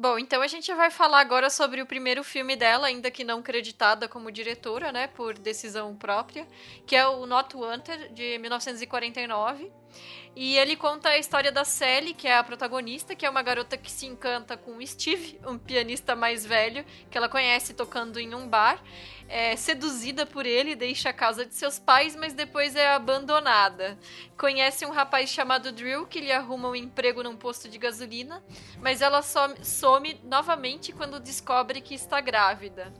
Bom, então a gente vai falar agora sobre o primeiro filme dela, ainda que não creditada como diretora, né, por decisão própria, que é o Not Wanted, de 1949. E ele conta a história da Sally, que é a protagonista, que é uma garota que se encanta com o Steve, um pianista mais velho, que ela conhece tocando em um bar. É seduzida por ele, deixa a casa de seus pais, mas depois é abandonada. Conhece um rapaz chamado Drew, que lhe arruma um emprego num posto de gasolina, mas ela some, some novamente quando descobre que está grávida.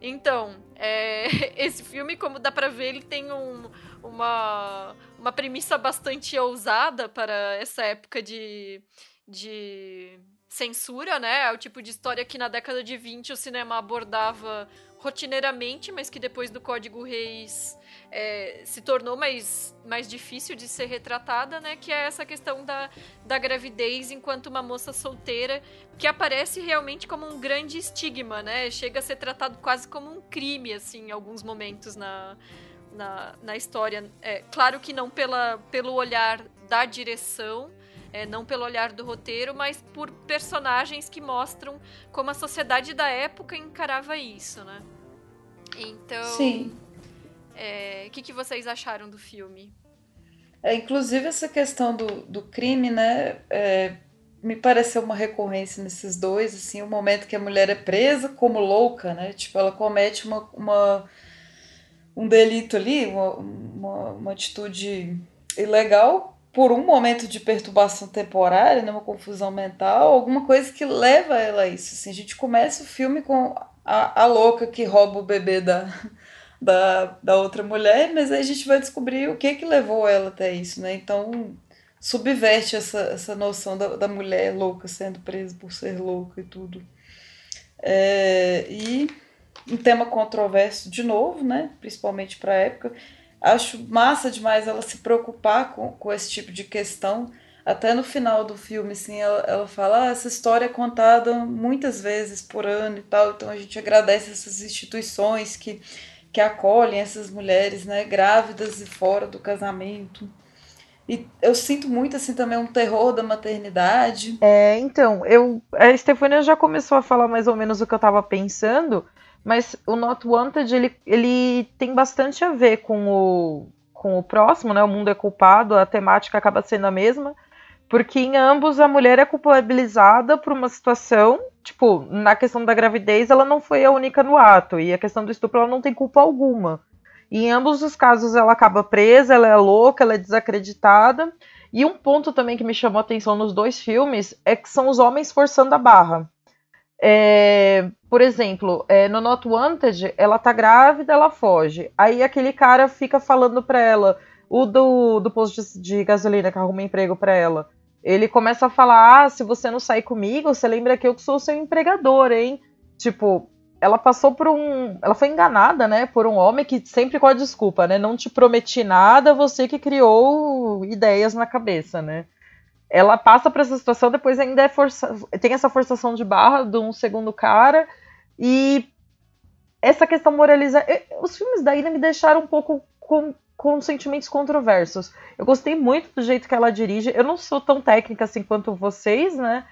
Então, é, esse filme, como dá pra ver, ele tem um, uma, uma premissa bastante ousada para essa época de, de censura, né? É o tipo de história que na década de 20 o cinema abordava rotineiramente, mas que depois do Código Reis é, se tornou mais, mais difícil de ser retratada, né? Que é essa questão da, da gravidez enquanto uma moça solteira, que aparece realmente como um grande estigma, né? Chega a ser tratado quase como um crime, assim, em alguns momentos na, na, na história. É, claro que não pela, pelo olhar da direção, é, não pelo olhar do roteiro, mas por personagens que mostram como a sociedade da época encarava isso, né? Então. Sim. É, o que, que vocês acharam do filme? É, inclusive essa questão do, do crime, né? É, me pareceu uma recorrência nesses dois, assim, o momento que a mulher é presa como louca, né? Tipo, ela comete uma, uma um delito ali, uma, uma, uma, atitude ilegal por um momento de perturbação temporária, né, uma confusão mental, alguma coisa que leva ela a isso. Assim, a gente começa o filme com a, a louca que rouba o bebê da, da, da outra mulher, mas aí a gente vai descobrir o que que levou ela até isso, né? Então subverte essa, essa noção da, da mulher louca sendo presa por ser louca e tudo. É, e um tema controverso de novo, né? Principalmente para a época. Acho massa demais ela se preocupar com, com esse tipo de questão. Até no final do filme, assim, ela, ela fala: ah, essa história é contada muitas vezes por ano e tal, então a gente agradece essas instituições que, que acolhem essas mulheres, né, grávidas e fora do casamento. E eu sinto muito, assim, também um terror da maternidade. É, então, eu, a Stefania já começou a falar mais ou menos o que eu estava pensando, mas o Not Wanted, ele, ele tem bastante a ver com o, com o próximo, né? O mundo é culpado, a temática acaba sendo a mesma. Porque em ambos a mulher é culpabilizada por uma situação, tipo, na questão da gravidez ela não foi a única no ato, e a questão do estupro ela não tem culpa alguma. E em ambos os casos ela acaba presa, ela é louca, ela é desacreditada. E um ponto também que me chamou a atenção nos dois filmes é que são os homens forçando a barra. É, por exemplo, é, no Not Wanted, ela tá grávida, ela foge. Aí aquele cara fica falando pra ela, o do, do posto de, de gasolina que arruma emprego pra ela. Ele começa a falar: ah, se você não sair comigo, você lembra que eu sou seu empregador, hein? Tipo, ela passou por um. Ela foi enganada, né? Por um homem que sempre com a desculpa, né? Não te prometi nada, você que criou ideias na cabeça, né? Ela passa por essa situação, depois ainda é força, tem essa forçação de barra de um segundo cara, e essa questão moraliza. Os filmes da Ina me deixaram um pouco com, com sentimentos controversos. Eu gostei muito do jeito que ela dirige. Eu não sou tão técnica assim quanto vocês, né?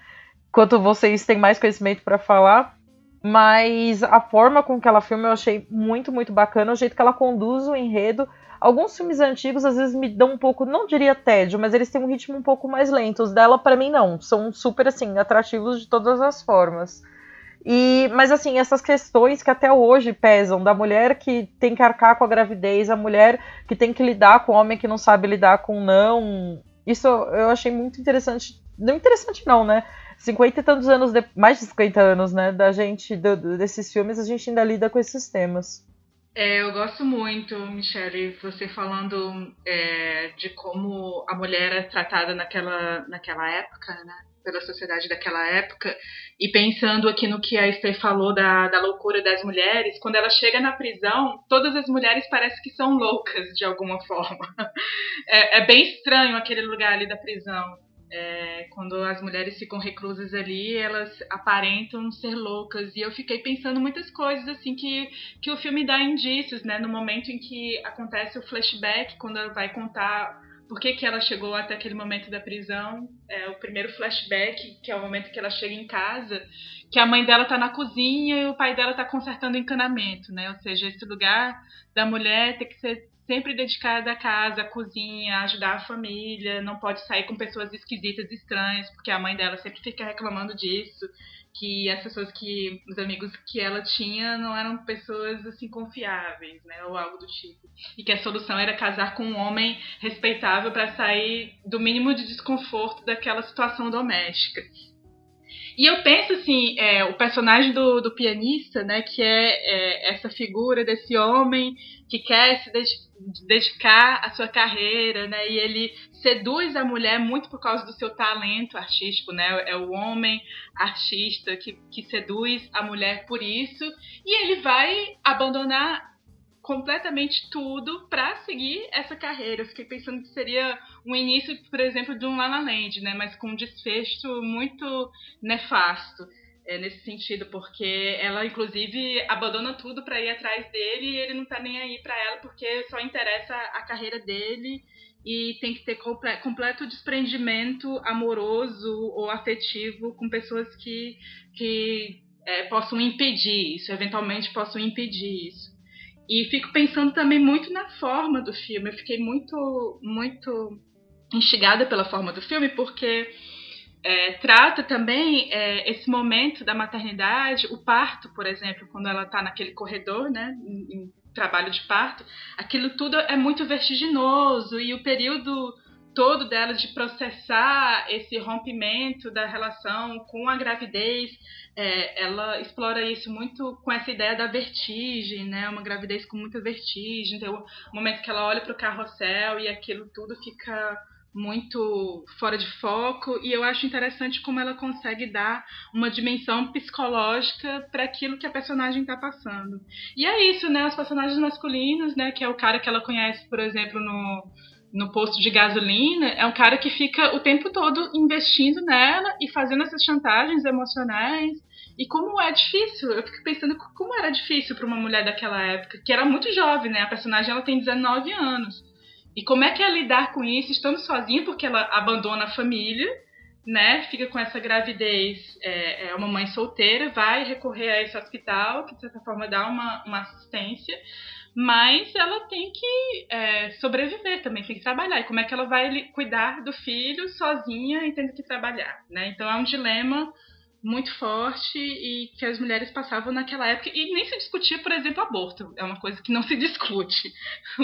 Quanto vocês têm mais conhecimento para falar. Mas a forma com que ela filma eu achei muito, muito bacana. O jeito que ela conduz o enredo. Alguns filmes antigos às vezes me dão um pouco, não diria tédio, mas eles têm um ritmo um pouco mais lento. Os dela, para mim, não. São super, assim, atrativos de todas as formas. E, mas assim, essas questões que até hoje pesam, da mulher que tem que arcar com a gravidez, a mulher que tem que lidar com o homem que não sabe lidar com não. Isso eu achei muito interessante. Não interessante não, né? 50 e tantos anos, de, mais de 50 anos, né, da gente, do, desses filmes, a gente ainda lida com esses temas. É, eu gosto muito, Michelle, você falando é, de como a mulher é tratada naquela, naquela época, né? Pela sociedade daquela época, e pensando aqui no que a Esther falou da, da loucura das mulheres, quando ela chega na prisão, todas as mulheres parecem que são loucas de alguma forma. É, é bem estranho aquele lugar ali da prisão. É, quando as mulheres ficam reclusas ali, elas aparentam ser loucas. E eu fiquei pensando muitas coisas assim que, que o filme dá indícios, né? No momento em que acontece o flashback, quando ela vai contar por que, que ela chegou até aquele momento da prisão. É o primeiro flashback, que é o momento que ela chega em casa, que a mãe dela tá na cozinha e o pai dela tá consertando o encanamento, né? Ou seja, esse lugar da mulher tem que ser sempre dedicada à casa, à cozinha, ajudar a família, não pode sair com pessoas esquisitas, estranhas, porque a mãe dela sempre fica reclamando disso, que as pessoas que, os amigos que ela tinha não eram pessoas assim confiáveis, né, ou algo do tipo. E que a solução era casar com um homem respeitável para sair do mínimo de desconforto daquela situação doméstica. E eu penso assim, é, o personagem do, do pianista, né, que é, é, essa figura desse homem que quer se dedicar à sua carreira, né, e ele seduz a mulher muito por causa do seu talento artístico, né, é o homem artista que, que seduz a mulher por isso, e ele vai abandonar completamente tudo para seguir essa carreira. Eu fiquei pensando que seria um início, por exemplo, de um La La Land, né? Mas com um desfecho muito nefasto. É, nesse sentido, porque ela inclusive abandona tudo para ir atrás dele e ele não tá nem aí para ela porque só interessa a carreira dele e tem que ter comple completo desprendimento amoroso ou afetivo com pessoas que, que é, possam impedir isso, eventualmente possam impedir isso. E fico pensando também muito na forma do filme. Eu fiquei muito, muito instigada pela forma do filme, porque é, trata também é, esse momento da maternidade, o parto, por exemplo, quando ela está naquele corredor, né, em, em, trabalho de parto, aquilo tudo é muito vertiginoso e o período todo dela de processar esse rompimento da relação com a gravidez é, ela explora isso muito com essa ideia da vertigem, né? Uma gravidez com muita vertigem. Então, o momento que ela olha para o carrossel e aquilo tudo fica muito fora de foco e eu acho interessante como ela consegue dar uma dimensão psicológica para aquilo que a personagem está passando. E é isso, né? Os personagens masculinos, né? Que é o cara que ela conhece, por exemplo, no no posto de gasolina é um cara que fica o tempo todo investindo nela e fazendo essas chantagens emocionais e como é difícil, eu fico pensando como era difícil para uma mulher daquela época, que era muito jovem, né? A personagem ela tem 19 anos. E como é que é lidar com isso estando sozinha, porque ela abandona a família, né? Fica com essa gravidez, é, é uma mãe solteira, vai recorrer a esse hospital, que de certa forma dá uma, uma assistência, mas ela tem que é, sobreviver também, tem que trabalhar. E como é que ela vai cuidar do filho sozinha e tendo que trabalhar, né? Então é um dilema muito forte e que as mulheres passavam naquela época e nem se discutia, por exemplo, aborto. É uma coisa que não se discute,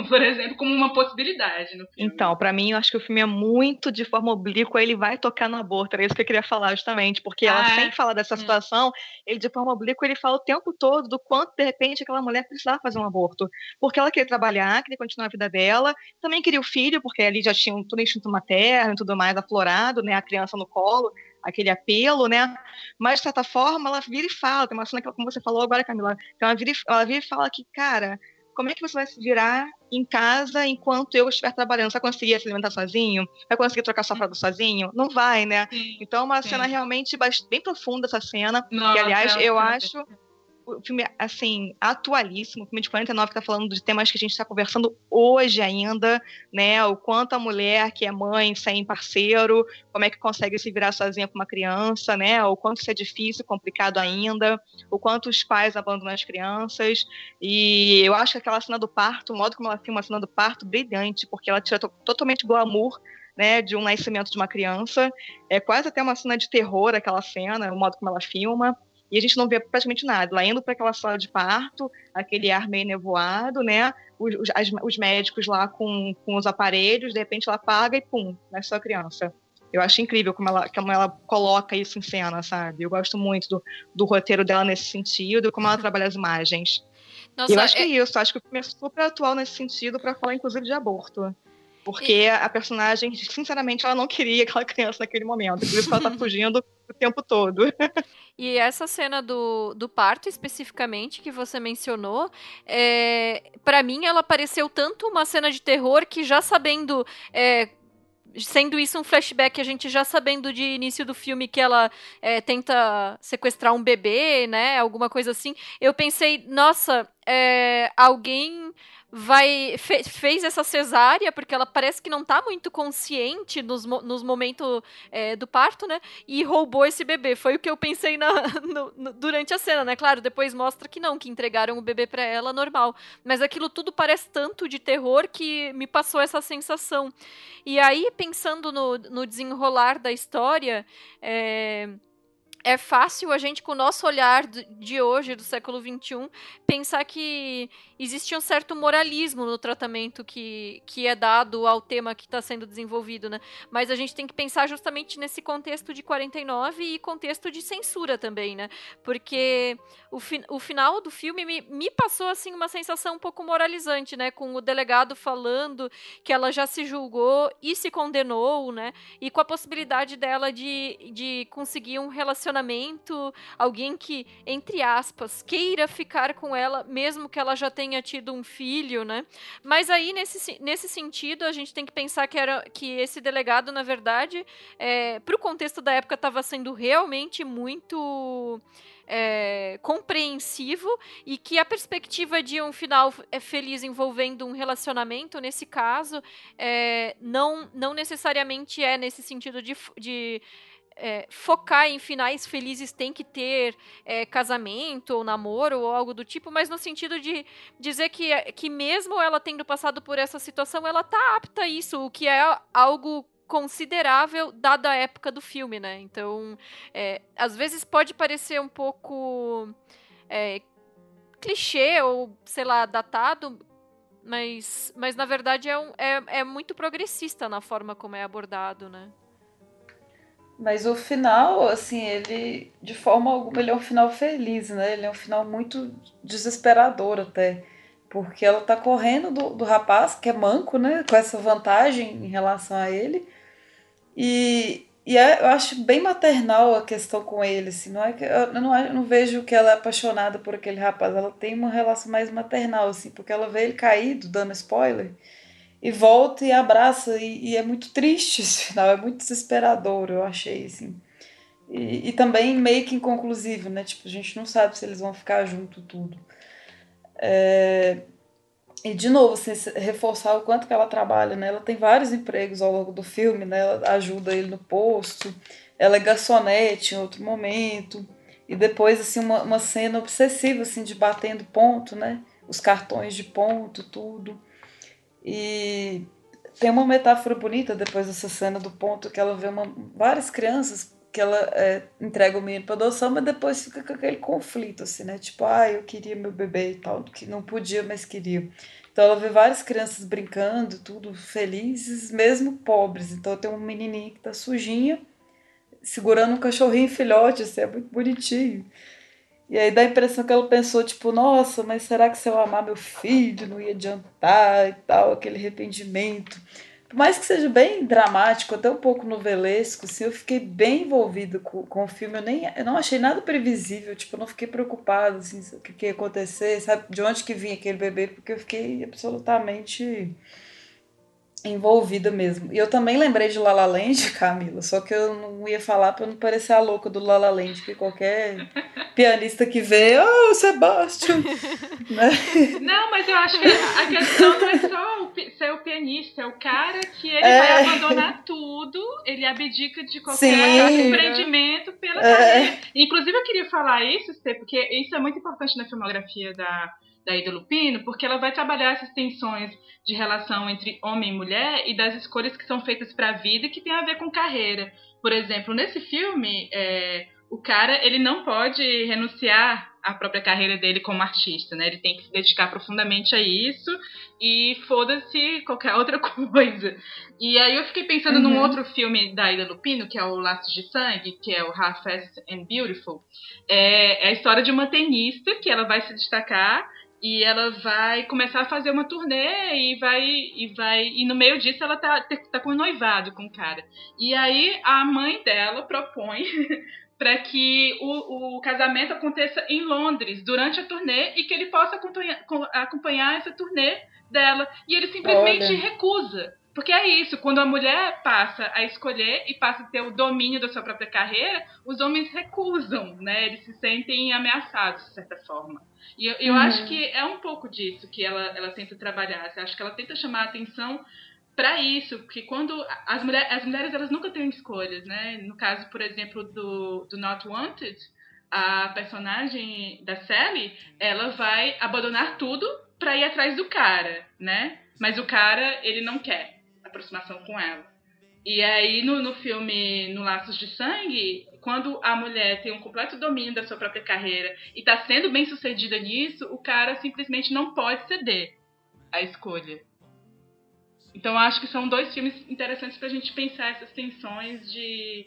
por exemplo, como uma possibilidade. Então, para mim, eu acho que o filme é muito de forma oblíqua, ele vai tocar no aborto, era isso que eu queria falar justamente, porque ela ah, sem é? falar dessa hum. situação, ele de forma oblíqua, ele fala o tempo todo do quanto de repente aquela mulher precisava fazer um aborto, porque ela queria trabalhar, queria continuar a vida dela, também queria o filho, porque ali já tinha um, todo instinto materno e tudo mais aflorado, né, a criança no colo, aquele apelo, né? Mas, de certa forma, ela vira e fala, tem uma cena que, como você falou agora, Camila, então ela vira, ela vira e fala que, cara, como é que você vai se virar em casa enquanto eu estiver trabalhando? Você vai conseguir se alimentar sozinho? Vai conseguir trocar sua fralda sozinho? Não vai, né? Sim, então, é uma sim. cena realmente bem profunda, essa cena, Nossa, que, aliás, eu acho... o filme, assim, atualíssimo, o filme de 49 que está falando de temas que a gente está conversando hoje ainda, né? O quanto a mulher que é mãe sem parceiro, como é que consegue se virar sozinha com uma criança, né? O quanto isso é difícil, complicado ainda, o quanto os pais abandonam as crianças. E eu acho que aquela cena do parto, o modo como ela filma a cena do parto, brilhante, porque ela tira totalmente glamour né, de um nascimento de uma criança. É quase até uma cena de terror aquela cena, o modo como ela filma e a gente não vê praticamente nada. Ela indo para aquela sala de parto, aquele ar meio nevoado, né? Os, os, as, os, médicos lá com, com os aparelhos, de repente ela apaga e pum, nasce sua criança. Eu acho incrível como ela, como ela coloca isso em cena, sabe? Eu gosto muito do, do roteiro dela nesse sentido, como ela trabalha as imagens. Nossa, eu acho é... que é isso, acho que o filme é super atual nesse sentido para falar, inclusive, de aborto. Porque a personagem, sinceramente, ela não queria aquela criança naquele momento. Por isso que ela tá fugindo o tempo todo. E essa cena do, do parto, especificamente, que você mencionou, é, para mim ela pareceu tanto uma cena de terror que já sabendo. É, sendo isso um flashback, a gente já sabendo de início do filme que ela é, tenta sequestrar um bebê, né? Alguma coisa assim. Eu pensei, nossa, é, alguém vai fe, fez essa cesárea, porque ela parece que não tá muito consciente nos, nos momentos é, do parto, né? E roubou esse bebê. Foi o que eu pensei na, no, no, durante a cena, né? Claro, depois mostra que não, que entregaram o bebê para ela normal. Mas aquilo tudo parece tanto de terror que me passou essa sensação. E aí, pensando no, no desenrolar da história, é é fácil a gente, com o nosso olhar de hoje, do século XXI, pensar que existe um certo moralismo no tratamento que, que é dado ao tema que está sendo desenvolvido, né? Mas a gente tem que pensar justamente nesse contexto de 49 e contexto de censura também, né? Porque o, fi o final do filme me, me passou, assim, uma sensação um pouco moralizante, né? Com o delegado falando que ela já se julgou e se condenou, né? E com a possibilidade dela de, de conseguir um relacionamento relacionamento, alguém que, entre aspas, queira ficar com ela, mesmo que ela já tenha tido um filho, né? Mas aí, nesse, nesse sentido, a gente tem que pensar que, era, que esse delegado, na verdade, é, para o contexto da época, estava sendo realmente muito. É, compreensivo e que a perspectiva de um final é feliz envolvendo um relacionamento, nesse caso, é, não, não necessariamente é nesse sentido de, de é, focar em finais felizes tem que ter é, casamento ou namoro ou algo do tipo, mas no sentido de dizer que, que mesmo ela tendo passado por essa situação, ela tá apta a isso, o que é algo considerável dada a época do filme, né? Então, é, às vezes pode parecer um pouco é, clichê ou, sei lá, datado, mas, mas na verdade é, um, é, é muito progressista na forma como é abordado, né? Mas o final, assim, ele, de forma alguma, ele é um final feliz, né? Ele é um final muito desesperador até. Porque ela tá correndo do, do rapaz, que é manco, né? Com essa vantagem em relação a ele. E, e é, eu acho bem maternal a questão com ele, assim. Não é que, eu, não, eu não vejo que ela é apaixonada por aquele rapaz. Ela tem uma relação mais maternal, assim. Porque ela vê ele caído, dando spoiler e volta e abraça, e, e, é muito triste esse final, é muito desesperador, eu achei, assim. E, e, também meio que inconclusivo, né? Tipo, a gente não sabe se eles vão ficar junto tudo. É... E, de novo, assim, reforçar o quanto que ela trabalha, né? Ela tem vários empregos ao longo do filme, né? Ela ajuda ele no posto, ela é garçonete em outro momento, e depois, assim, uma, uma cena obsessiva, assim, de batendo ponto, né? Os cartões de ponto, tudo. E tem uma metáfora bonita depois dessa cena do ponto que ela vê uma, várias crianças que ela é, entrega o menino para adoção, mas depois fica com aquele conflito, assim, né? Tipo, ah, eu queria meu bebê e tal, que não podia, mas queria. Então ela vê várias crianças brincando, tudo felizes, mesmo pobres. Então tem um menininho que tá sujinha, segurando um cachorrinho filhote, assim, é muito bonitinho. E aí dá a impressão que ela pensou, tipo, nossa, mas será que se eu amar meu filho não ia adiantar e tal, aquele arrependimento. Por mais que seja bem dramático, até um pouco novelesco, assim, eu fiquei bem envolvida com, com o filme. Eu, nem, eu não achei nada previsível, tipo, eu não fiquei preocupada, assim, o que, que ia acontecer, sabe, de onde que vinha aquele bebê, porque eu fiquei absolutamente envolvida mesmo. E eu também lembrei de Lala Land, Camila, só que eu não ia falar para não parecer a louca do Lala Land, que qualquer pianista que vê, oh, Sebastian. né? Não, mas eu acho que a questão não é só o, ser o pianista, é o cara que ele é. vai abandonar tudo, ele abdica de qualquer Sim. empreendimento pela é. Inclusive, eu queria falar isso, porque isso é muito importante na filmografia da, da Ida Lupino, porque ela vai trabalhar essas tensões de relação entre homem e mulher e das escolhas que são feitas para a vida que tem a ver com carreira. Por exemplo, nesse filme, é, o cara ele não pode renunciar à própria carreira dele como artista, né? Ele tem que se dedicar profundamente a isso e foda-se qualquer outra coisa. E aí eu fiquei pensando uhum. num outro filme da Ida Lupino, que é o Laços de Sangue, que é o Half Fast and Beautiful. É, é a história de uma tenista que ela vai se destacar e ela vai começar a fazer uma turnê e vai e vai e no meio disso ela tá, tá com um noivado com o cara. E aí a mãe dela propõe para que o, o casamento aconteça em Londres durante a turnê e que ele possa acompanhar, acompanhar essa turnê dela. E ele simplesmente Olha. recusa. Porque é isso, quando a mulher passa a escolher e passa a ter o domínio da sua própria carreira, os homens recusam, né? Eles se sentem ameaçados, de certa forma. E eu, eu uhum. acho que é um pouco disso que ela, ela tenta trabalhar. Eu acho que ela tenta chamar a atenção para isso, porque quando as, mulher, as mulheres elas nunca têm escolhas, né? No caso, por exemplo, do, do Not Wanted, a personagem da Sally, ela vai abandonar tudo para ir atrás do cara, né? Mas o cara, ele não quer aproximação com ela. E aí, no, no filme No Laços de Sangue, quando a mulher tem um completo domínio da sua própria carreira e está sendo bem sucedida nisso, o cara simplesmente não pode ceder a escolha. Então, acho que são dois filmes interessantes para a gente pensar essas tensões de,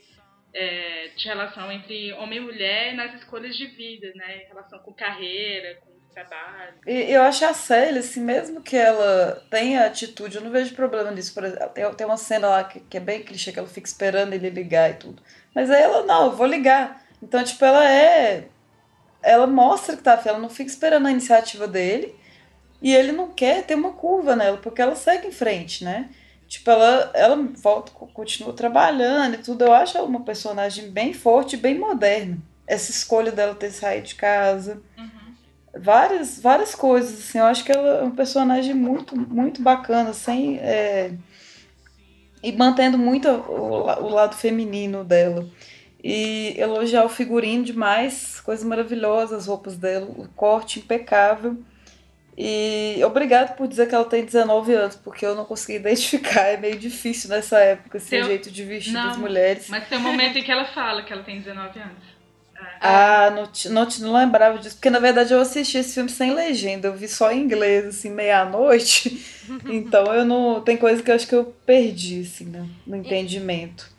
é, de relação entre homem e mulher nas escolhas de vida, né? Em relação com carreira, trabalho. E eu acho a Célia, assim, mesmo que ela tenha atitude, eu não vejo problema nisso. Por exemplo, tem, tem uma cena lá que, que é bem clichê, que ela fica esperando ele ligar e tudo. Mas aí ela, não, eu vou ligar. Então, tipo, ela é. Ela mostra que tá afim, ela não fica esperando a iniciativa dele. E ele não quer ter uma curva nela, porque ela segue em frente, né? Tipo, ela, ela volta, continua trabalhando e tudo. Eu acho ela uma personagem bem forte, bem moderna. Essa escolha dela ter saído de casa. Uhum várias, várias coisas. Assim, eu acho que ela é um personagem muito, muito bacana, sem, é, e mantendo muito o, o lado feminino dela. E elogiar o figurino demais, coisas maravilhosas, as roupas dela, o corte impecável. E obrigado por dizer que ela tem 19 anos, porque eu não consegui identificar, é meio difícil nessa época, esse jeito de vestir não, das mulheres. Mas tem um momento em que ela fala que ela tem 19 anos. Ah, não, não, não lembrava disso, porque na verdade eu assisti esse filme sem legenda, eu vi só em inglês, assim, meia-noite. então eu não. Tem coisa que eu acho que eu perdi, assim, no, no entendimento.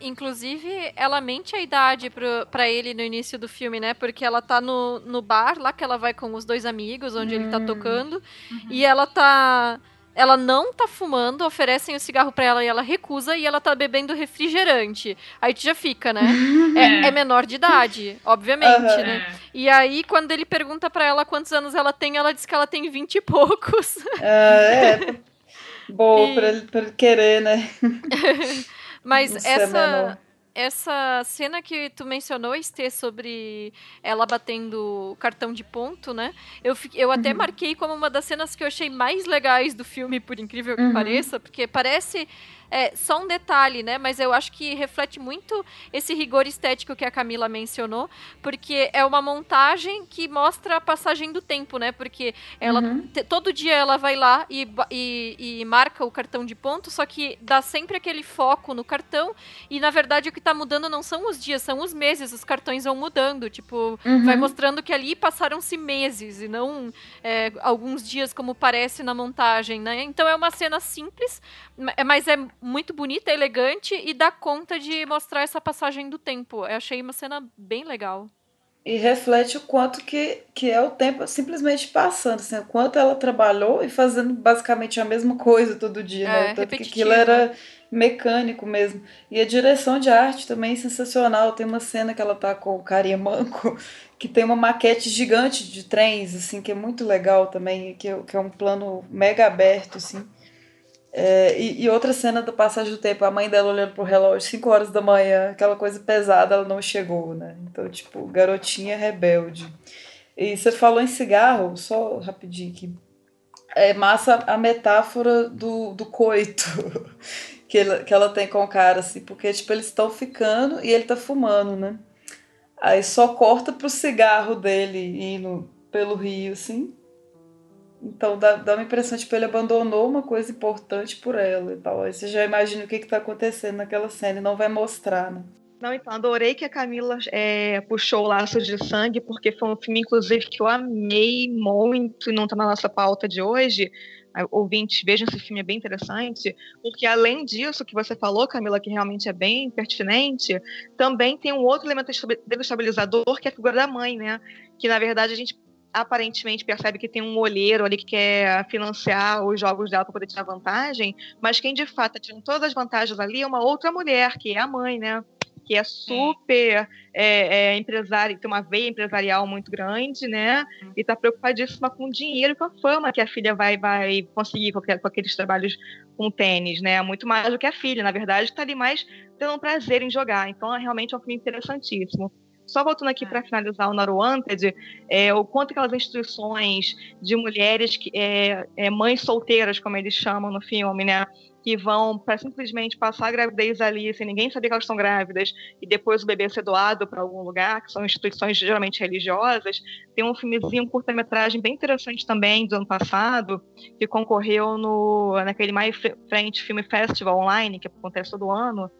Inclusive, ela mente a idade para ele no início do filme, né? Porque ela tá no, no bar, lá que ela vai com os dois amigos, onde hum. ele tá hum. tocando, uhum. e ela tá ela não tá fumando, oferecem o cigarro para ela e ela recusa e ela tá bebendo refrigerante. Aí tu já fica, né? é, é, menor de idade, obviamente, uhum. né? E aí, quando ele pergunta para ela quantos anos ela tem, ela diz que ela tem vinte e poucos. Uh, é, boa e... pra, pra querer, né? Mas essa essa cena que tu mencionou, Estê, sobre ela batendo cartão de ponto, né? Eu, eu até uhum. marquei como uma das cenas que eu achei mais legais do filme, por incrível que uhum. pareça, porque parece é só um detalhe, né? Mas eu acho que reflete muito esse rigor estético que a Camila mencionou, porque é uma montagem que mostra a passagem do tempo, né? Porque ela uhum. todo dia ela vai lá e, e, e, marca o cartão de ponto, só que dá sempre aquele foco no cartão e na verdade o que está mudando não são os dias, são os meses. Os cartões vão mudando, tipo, uhum. vai mostrando que ali passaram-se meses e não é, alguns dias como parece na montagem, né? Então é uma cena simples, mas é muito bonita, elegante e dá conta de mostrar essa passagem do tempo. Eu achei uma cena bem legal. E reflete o quanto que, que é o tempo simplesmente passando, assim, o quanto ela trabalhou e fazendo basicamente a mesma coisa todo dia, né? é, né? Tanto que aquilo era mecânico mesmo. E a direção de arte também é sensacional. Tem uma cena que ela tá com o carinha manco, que tem uma maquete gigante de trens, assim, que é muito legal também, que é, que é um plano mega aberto, assim. É, e, e, outra cena da passagem do tempo, a mãe dela olhando pro relógio, 5 horas da manhã, aquela coisa pesada, ela não chegou, né? Então, tipo, garotinha rebelde. E você falou em cigarro, só rapidinho aqui. É massa a metáfora do, do coito que, ele, que ela tem com o cara, assim, porque, tipo, eles estão ficando e ele tá fumando, né? Aí só corta pro cigarro dele indo pelo rio, assim. Então dá, dá uma impressão, tipo, ele abandonou uma coisa importante por ela e tal. Aí você já imagina o que, que tá acontecendo naquela cena e não vai mostrar, né? Não, então, adorei que a Camila é, puxou Laços de Sangue, porque foi um filme, inclusive, que eu amei muito e não tá na nossa pauta de hoje. Ouvintes, vejam esse filme, é bem interessante, porque além disso que você falou, Camila, que realmente é bem pertinente, também tem um outro elemento estabilizador, que é a figura da mãe, né? Que, na verdade, a gente aparentemente percebe que tem um olheiro ali que quer financiar os jogos dela para poder tirar vantagem, mas quem de fato está tirando todas as vantagens ali é uma outra mulher, que é a mãe, né? Que é super é, é, empresária, tem uma veia empresarial muito grande, né? E está preocupadíssima com o dinheiro e com a fama que a filha vai, vai conseguir com, com aqueles trabalhos com tênis, né? Muito mais do que a filha, na verdade, está ali mais tendo um prazer em jogar. Então, é realmente um filme interessantíssimo. Só voltando aqui para finalizar o Not Wanted, é, o quanto aquelas instituições de mulheres, que, é, é, mães solteiras, como eles chamam no filme, né? Que vão para simplesmente passar a gravidez ali, sem ninguém saber que elas estão grávidas, e depois o bebê ser doado para algum lugar, que são instituições geralmente religiosas. Tem um filmezinho, um curta-metragem bem interessante também, do ano passado, que concorreu no, naquele mais frente Filme Festival online, que acontece todo ano,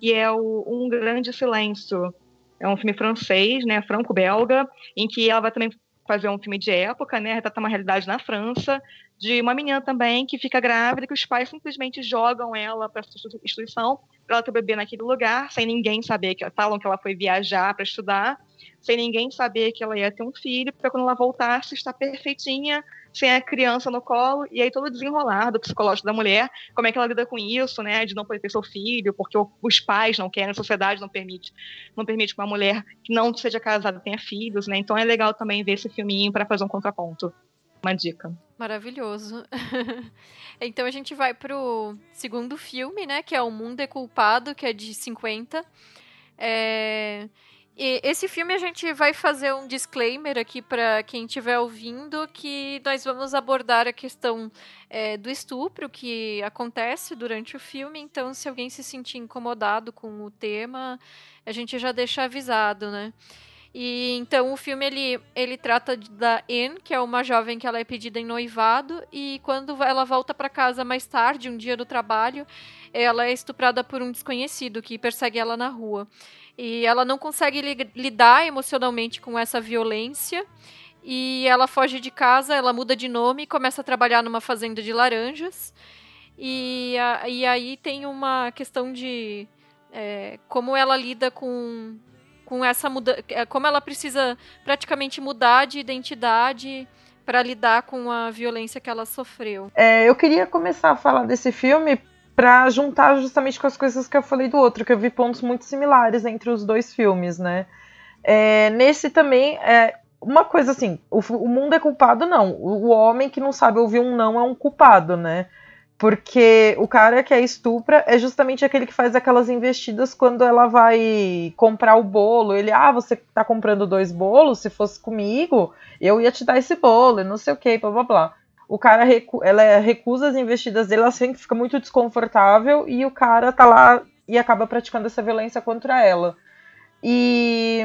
e é o Um Grande Silêncio é um filme francês, né, franco-belga, em que ela vai também fazer um filme de época, né, retratar uma realidade na França, de uma menina também que fica grávida, que os pais simplesmente jogam ela para a instituição, para ela ter bebê naquele lugar, sem ninguém saber, que falam que ela foi viajar para estudar, sem ninguém saber que ela ia ter um filho, para quando ela voltasse estar perfeitinha, sem a criança no colo, e aí todo o desenrolar do psicológico da mulher, como é que ela lida com isso, né, de não poder ter seu filho, porque os pais não querem, a sociedade não permite, não permite que uma mulher que não seja casada tenha filhos, né, então é legal também ver esse filminho para fazer um contraponto. Uma dica. Maravilhoso. então a gente vai pro segundo filme, né, que é O Mundo é Culpado, que é de 50. É... E esse filme a gente vai fazer um disclaimer aqui para quem estiver ouvindo que nós vamos abordar a questão é, do estupro que acontece durante o filme. Então, se alguém se sentir incomodado com o tema, a gente já deixa avisado, né? E então o filme ele, ele trata da Anne, que é uma jovem que ela é pedida em noivado e quando ela volta para casa mais tarde, um dia do trabalho, ela é estuprada por um desconhecido que persegue ela na rua. E ela não consegue li lidar emocionalmente com essa violência. E ela foge de casa, ela muda de nome e começa a trabalhar numa fazenda de laranjas. E, a, e aí tem uma questão de é, como ela lida com, com essa muda é, como ela precisa praticamente mudar de identidade para lidar com a violência que ela sofreu. É, eu queria começar a falar desse filme para juntar justamente com as coisas que eu falei do outro, que eu vi pontos muito similares entre os dois filmes, né? É, nesse também, é, uma coisa assim, o, o, mundo é culpado, não. O, homem que não sabe ouvir um não é um culpado, né? Porque o cara que é estupra é justamente aquele que faz aquelas investidas quando ela vai comprar o bolo. Ele, ah, você tá comprando dois bolos? Se fosse comigo, eu ia te dar esse bolo, não sei o que, blá blá blá o cara recu ela recusa as investidas dele, ela sempre fica muito desconfortável e o cara tá lá e acaba praticando essa violência contra ela. E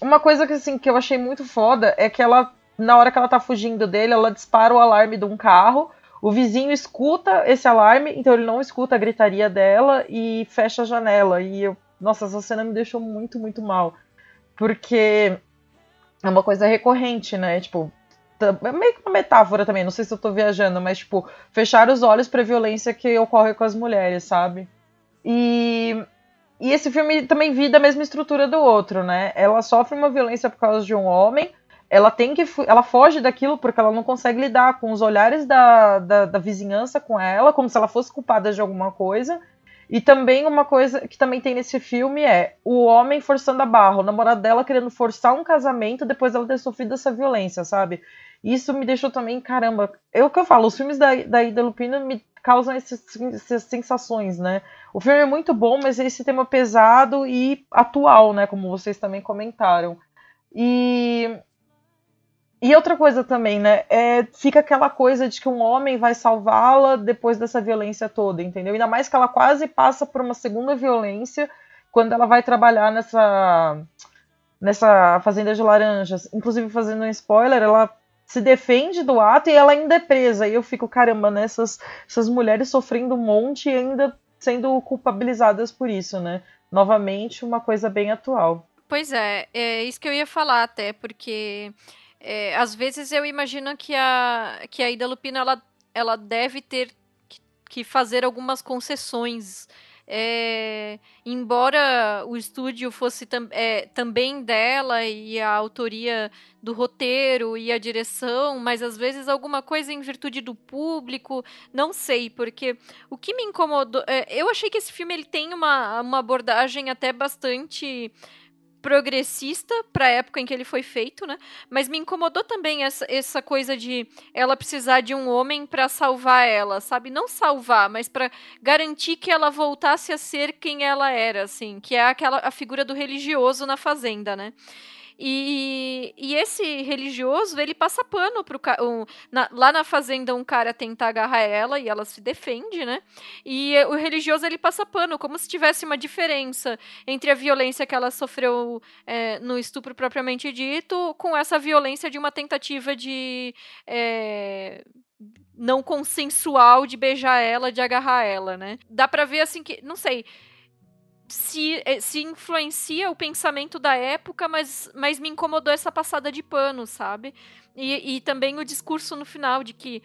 uma coisa que assim que eu achei muito foda é que ela na hora que ela tá fugindo dele, ela dispara o alarme de um carro. O vizinho escuta esse alarme, então ele não escuta a gritaria dela e fecha a janela. E eu, nossa, essa cena me deixou muito, muito mal. Porque é uma coisa recorrente, né? Tipo, é meio que uma metáfora também, não sei se eu tô viajando, mas tipo, fechar os olhos pra violência que ocorre com as mulheres, sabe? E, e esse filme também vive da mesma estrutura do outro, né? Ela sofre uma violência por causa de um homem, ela tem que ela foge daquilo porque ela não consegue lidar com os olhares da, da, da vizinhança com ela, como se ela fosse culpada de alguma coisa. E também uma coisa que também tem nesse filme é o homem forçando a barra, o namorado dela querendo forçar um casamento depois dela ter sofrido essa violência, sabe? Isso me deixou também, caramba. É o que eu falo, os filmes da, da Ida Lupino me causam esses, essas sensações, né? O filme é muito bom, mas esse tema pesado e atual, né? Como vocês também comentaram. E e outra coisa também, né? É, fica aquela coisa de que um homem vai salvá-la depois dessa violência toda, entendeu? Ainda mais que ela quase passa por uma segunda violência quando ela vai trabalhar nessa nessa fazenda de laranjas. Inclusive, fazendo um spoiler, ela se defende do ato e ela ainda é presa. E eu fico, caramba, né? essas mulheres sofrendo um monte e ainda sendo culpabilizadas por isso, né? Novamente, uma coisa bem atual. Pois é, é isso que eu ia falar até, porque é, às vezes eu imagino que a, que a Ida Lupino ela, ela deve ter que fazer algumas concessões. É, embora o estúdio fosse tam, é, também dela e a autoria do roteiro e a direção, mas às vezes alguma coisa em virtude do público, não sei, porque o que me incomodou, é, eu achei que esse filme ele tem uma, uma abordagem até bastante progressista para a época em que ele foi feito, né? Mas me incomodou também essa, essa coisa de ela precisar de um homem para salvar ela, sabe? Não salvar, mas para garantir que ela voltasse a ser quem ela era, assim, que é aquela a figura do religioso na fazenda, né? E, e esse religioso, ele passa pano pro um, na, lá na fazenda um cara tenta agarrar ela e ela se defende, né? E o religioso ele passa pano, como se tivesse uma diferença entre a violência que ela sofreu é, no estupro propriamente dito, com essa violência de uma tentativa de é, não consensual de beijar ela, de agarrar ela, né? Dá pra ver assim que, não sei, se, eh, se influencia o pensamento da época, mas, mas me incomodou essa passada de pano, sabe? E, e também o discurso no final de que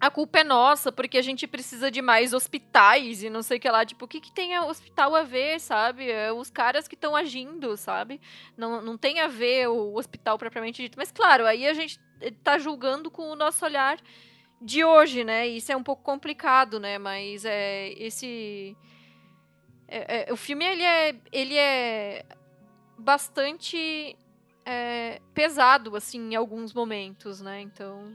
a culpa é nossa, porque a gente precisa de mais hospitais e não sei o que lá. Tipo, o que, que tem hospital a ver, sabe? É os caras que estão agindo, sabe? Não, não tem a ver o hospital propriamente dito. Mas, claro, aí a gente eh, tá julgando com o nosso olhar de hoje, né? Isso é um pouco complicado, né? Mas é esse é, é, o filme ele é, ele é bastante é, pesado, assim, em alguns momentos, né? Então.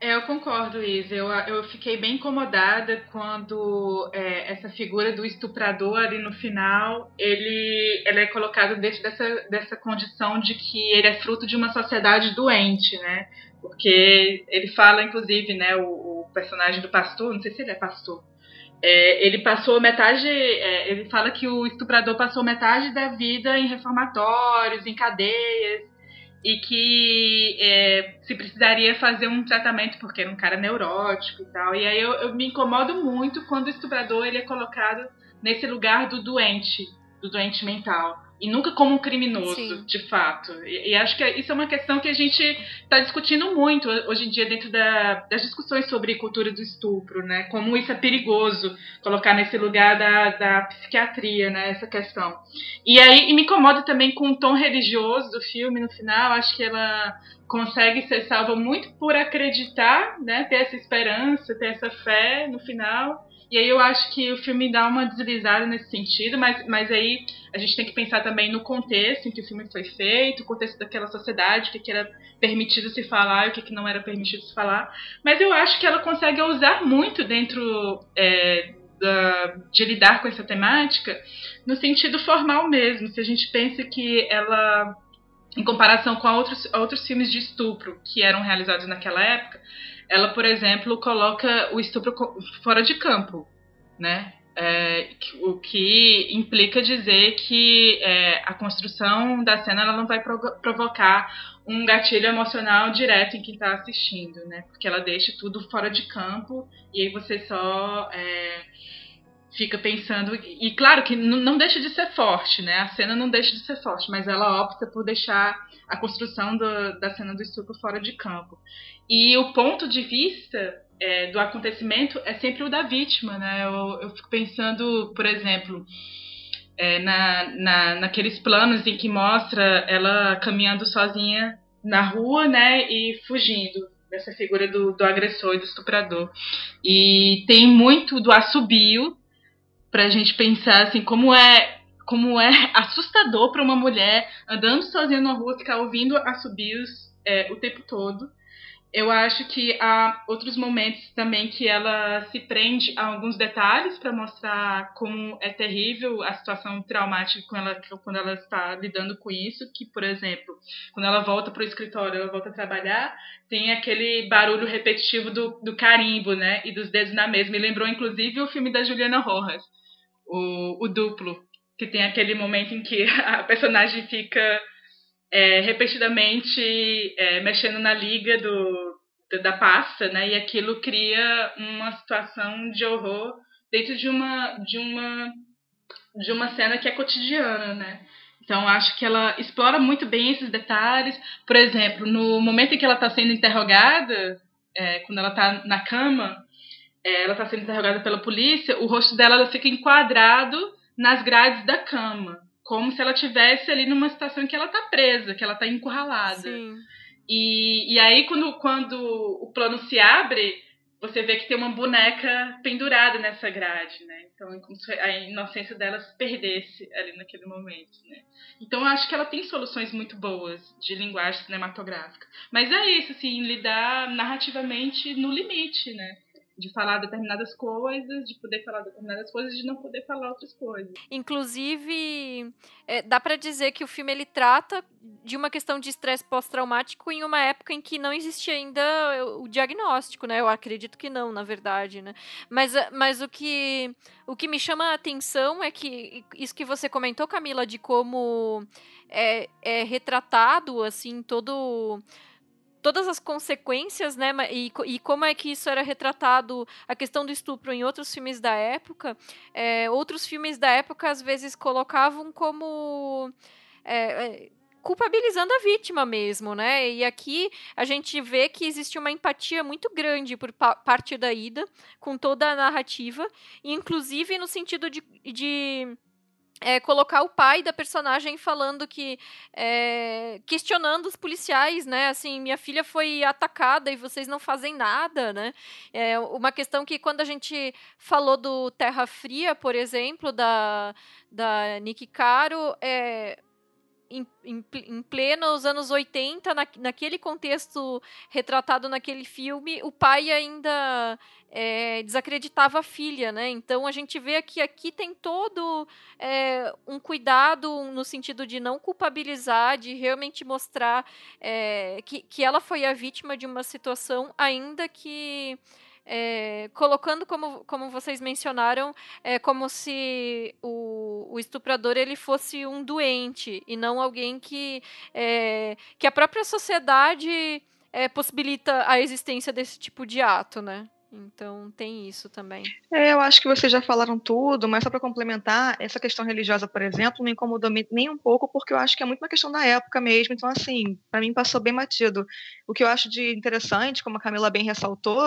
É, eu concordo, Isa. Eu, eu fiquei bem incomodada quando é, essa figura do estuprador ali no final, ele, ele é colocado dentro dessa, dessa condição de que ele é fruto de uma sociedade doente, né? Porque ele fala, inclusive, né, o, o personagem do pastor, não sei se ele é pastor, é, ele passou metade. É, ele fala que o estuprador passou metade da vida em reformatórios, em cadeias, e que é, se precisaria fazer um tratamento porque era um cara neurótico e tal. E aí eu, eu me incomodo muito quando o estuprador ele é colocado nesse lugar do doente, do doente mental e nunca como um criminoso, Sim. de fato. E, e, acho que isso é uma questão que a gente está discutindo muito hoje em dia dentro da, das discussões sobre cultura do estupro, né? Como isso é perigoso colocar nesse lugar da, da psiquiatria, né? Essa questão. E aí e me incomoda também com o tom religioso do filme no final. Acho que ela consegue ser salva muito por acreditar, né? Ter essa esperança, ter essa fé no final e aí eu acho que o filme dá uma deslizada nesse sentido, mas, mas aí a gente tem que pensar também no contexto em que o filme foi feito, o contexto daquela sociedade, o que, que era permitido se falar e o que, que não era permitido se falar. Mas eu acho que ela consegue usar muito dentro é, da, de lidar com essa temática no sentido formal mesmo. Se a gente pensa que ela, em comparação com outros, outros filmes de estupro que eram realizados naquela época, ela, por exemplo, coloca o estupro fora de campo, né? É, o que implica dizer que é, a construção da cena ela não vai provocar um gatilho emocional direto em quem está assistindo, né? Porque ela deixa tudo fora de campo e aí você só é, fica pensando. E claro que não deixa de ser forte, né? A cena não deixa de ser forte, mas ela opta por deixar a construção do, da cena do estupro fora de campo. E o ponto de vista é, do acontecimento é sempre o da vítima, né? Eu, eu fico pensando, por exemplo, é, na, na, naqueles planos em que mostra ela caminhando sozinha na rua, né? E fugindo dessa figura do, do agressor e do estuprador. E tem muito do assobio para a gente pensar assim como é como é assustador para uma mulher andando sozinha na rua ficar ouvindo assobios é, o tempo todo. Eu acho que há outros momentos também que ela se prende a alguns detalhes para mostrar como é terrível a situação traumática quando ela, quando ela está lidando com isso. Que, por exemplo, quando ela volta para o escritório, ela volta a trabalhar, tem aquele barulho repetitivo do, do carimbo, né? E dos dedos na mesa. Me lembrou, inclusive, o filme da Juliana Rojas, o, o Duplo, que tem aquele momento em que a personagem fica é, repetidamente é, mexendo na liga do, da pasta, né? E aquilo cria uma situação de horror dentro de uma de uma de uma cena que é cotidiana, né? Então acho que ela explora muito bem esses detalhes. Por exemplo, no momento em que ela está sendo interrogada, é, quando ela está na cama, é, ela está sendo interrogada pela polícia, o rosto dela fica enquadrado nas grades da cama como se ela tivesse ali numa situação que ela tá presa, que ela tá encurralada. Sim. E, e aí, quando, quando o plano se abre, você vê que tem uma boneca pendurada nessa grade, né? Então, é como se a inocência dela se perdesse ali naquele momento, né? Então, eu acho que ela tem soluções muito boas de linguagem cinematográfica. Mas é isso, assim, lidar narrativamente no limite, né? De falar determinadas coisas, de poder falar determinadas coisas, de não poder falar outras coisas. Inclusive, é, dá para dizer que o filme ele trata de uma questão de estresse pós-traumático em uma época em que não existia ainda o diagnóstico, né? Eu acredito que não, na verdade, né? Mas, mas o que o que me chama a atenção é que isso que você comentou, Camila, de como é, é retratado assim todo todas as consequências, né, e, e, como é que isso era retratado, a questão do estupro em outros filmes da época, é, outros filmes da época às vezes colocavam como é, é, culpabilizando a vítima mesmo, né? E aqui a gente vê que existe uma empatia muito grande por pa parte da Ida com toda a narrativa, inclusive no sentido de, de é, colocar o pai da personagem falando que é, questionando os policiais, né? Assim, minha filha foi atacada e vocês não fazem nada, né? É uma questão que quando a gente falou do Terra Fria, por exemplo, da da Nick Caro, é, em, em, em plenos anos 80, na, naquele contexto retratado naquele filme, o pai ainda é, desacreditava a filha, né? Então a gente vê que aqui tem todo é, um cuidado no sentido de não culpabilizar, de realmente mostrar é, que, que ela foi a vítima de uma situação, ainda que é, colocando como, como vocês mencionaram, é como se o, o estuprador ele fosse um doente e não alguém que, é, que a própria sociedade é, possibilita a existência desse tipo de ato, né? Então tem isso também. É, eu acho que vocês já falaram tudo, mas só para complementar, essa questão religiosa, por exemplo, não incomodou nem um pouco, porque eu acho que é muito uma questão da época mesmo. Então, assim, para mim passou bem batido. O que eu acho de interessante, como a Camila bem ressaltou,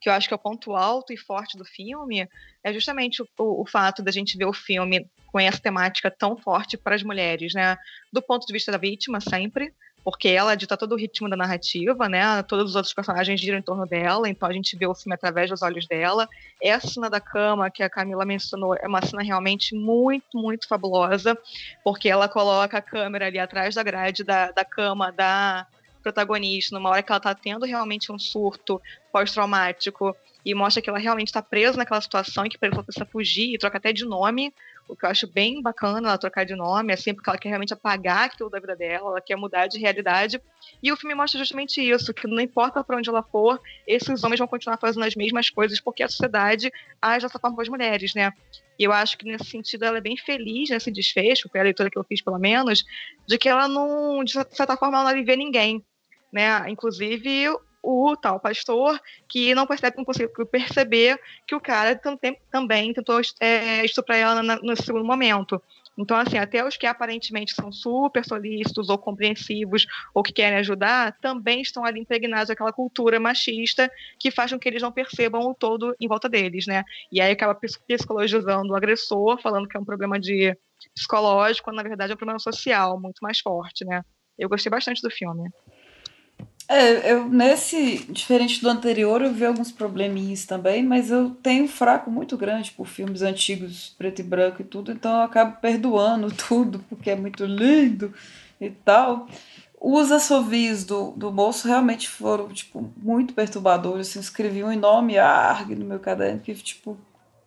que eu acho que é o ponto alto e forte do filme, é justamente o, o, o fato da gente ver o filme com essa temática tão forte para as mulheres, né? Do ponto de vista da vítima, sempre porque ela dita todo o ritmo da narrativa, né? Todos os outros personagens giram em torno dela, então a gente vê o filme através dos olhos dela. Essa cena da cama que a Camila mencionou é uma cena realmente muito, muito fabulosa, porque ela coloca a câmera ali atrás da grade da, da cama da protagonista, numa hora que ela está tendo realmente um surto pós-traumático e mostra que ela realmente está presa naquela situação e que ela precisa fugir e troca até de nome o que eu acho bem bacana ela trocar de nome, assim, porque ela quer realmente apagar aquilo da vida dela, ela quer mudar de realidade. E o filme mostra justamente isso, que não importa para onde ela for, esses homens vão continuar fazendo as mesmas coisas, porque a sociedade age dessa forma com as mulheres, né? E eu acho que nesse sentido ela é bem feliz nesse desfecho, foi a leitura que eu fiz pelo menos, de que ela não, de certa forma, ela não alivia ninguém. Né? Inclusive, o tal pastor que não percebe, não conseguiu perceber que o cara também tentou é, estuprar ela no segundo momento. Então, assim, até os que aparentemente são super solícitos ou compreensivos ou que querem ajudar, também estão ali impregnados daquela cultura machista que faz com que eles não percebam o todo em volta deles, né? E aí acaba psicologizando o agressor, falando que é um problema de psicológico, quando na verdade é um problema social muito mais forte, né? Eu gostei bastante do filme. É, eu nesse, diferente do anterior, eu vi alguns probleminhas também, mas eu tenho um fraco muito grande por filmes antigos, preto e branco e tudo, então eu acabo perdoando tudo, porque é muito lindo e tal. Os assovios do, do moço realmente foram, tipo, muito perturbadores. Assim, escrevi um enorme arg no meu caderno que, tipo,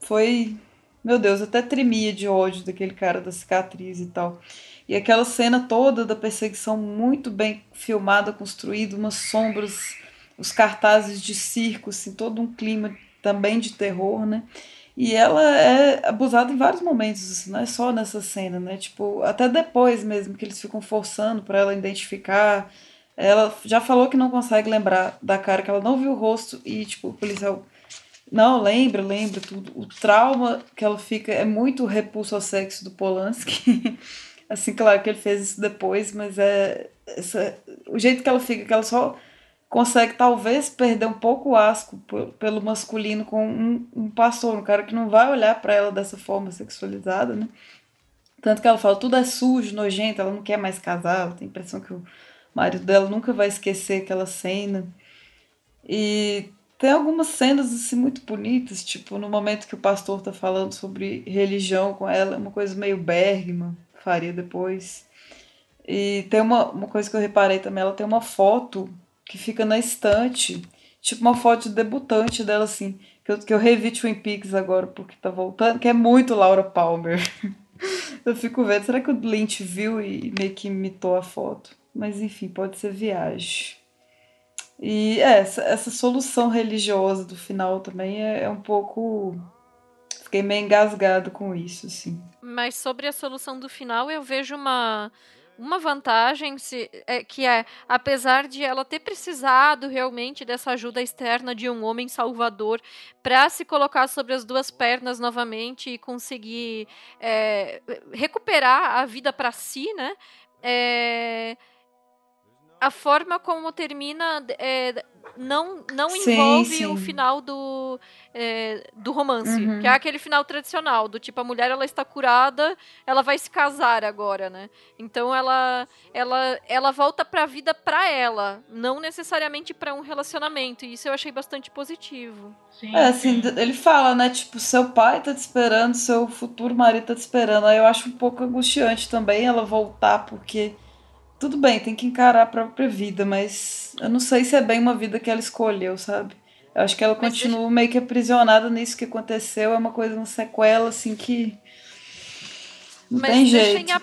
foi... Meu Deus, até tremia de ódio daquele cara da cicatriz e tal. E aquela cena toda da perseguição muito bem filmada, construída, umas sombras, os cartazes de circo, assim, todo um clima também de terror, né? E ela é abusada em vários momentos, assim, não é só nessa cena, né? Tipo, até depois mesmo, que eles ficam forçando para ela identificar. Ela já falou que não consegue lembrar da cara, que ela não viu o rosto e, tipo, o policial. Não, lembra, lembra tudo. O trauma que ela fica é muito repulso ao sexo do Polanski. assim, claro que ele fez isso depois, mas é. Essa, o jeito que ela fica, que ela só consegue talvez perder um pouco o asco pelo masculino com um, um pastor, um cara que não vai olhar para ela dessa forma sexualizada, né? Tanto que ela fala, tudo é sujo, nojento, ela não quer mais casar, ela tem a impressão que o marido dela nunca vai esquecer aquela cena. E tem algumas cenas assim muito bonitas, tipo no momento que o pastor tá falando sobre religião com ela, uma coisa meio Bergman, faria depois. E tem uma, uma coisa que eu reparei também, ela tem uma foto que fica na estante, tipo uma foto de debutante dela, assim, que eu, que eu revi Twin Peaks agora porque tá voltando, que é muito Laura Palmer. eu fico vendo, será que o Lynch viu e meio que imitou a foto? Mas enfim, pode ser viagem. E é, essa, essa solução religiosa do final também é, é um pouco. Fiquei meio engasgado com isso, assim. Mas sobre a solução do final, eu vejo uma uma vantagem se, é, que é, apesar de ela ter precisado realmente dessa ajuda externa de um homem salvador para se colocar sobre as duas pernas novamente e conseguir é, recuperar a vida para si, né? É, a forma como termina é, não, não sim, envolve sim. o final do, é, do romance, uhum. que é aquele final tradicional, do tipo, a mulher ela está curada, ela vai se casar agora, né? Então ela ela, ela volta para a vida para ela, não necessariamente para um relacionamento, e isso eu achei bastante positivo. Sim, é, assim, ele fala, né, tipo, seu pai tá te esperando, seu futuro marido tá te esperando, aí eu acho um pouco angustiante também ela voltar, porque tudo bem, tem que encarar a própria vida, mas eu não sei se é bem uma vida que ela escolheu, sabe? Eu acho que ela mas continua deixa... meio que aprisionada nisso que aconteceu, é uma coisa, uma sequela, assim, que. Não mas tem jeito. A...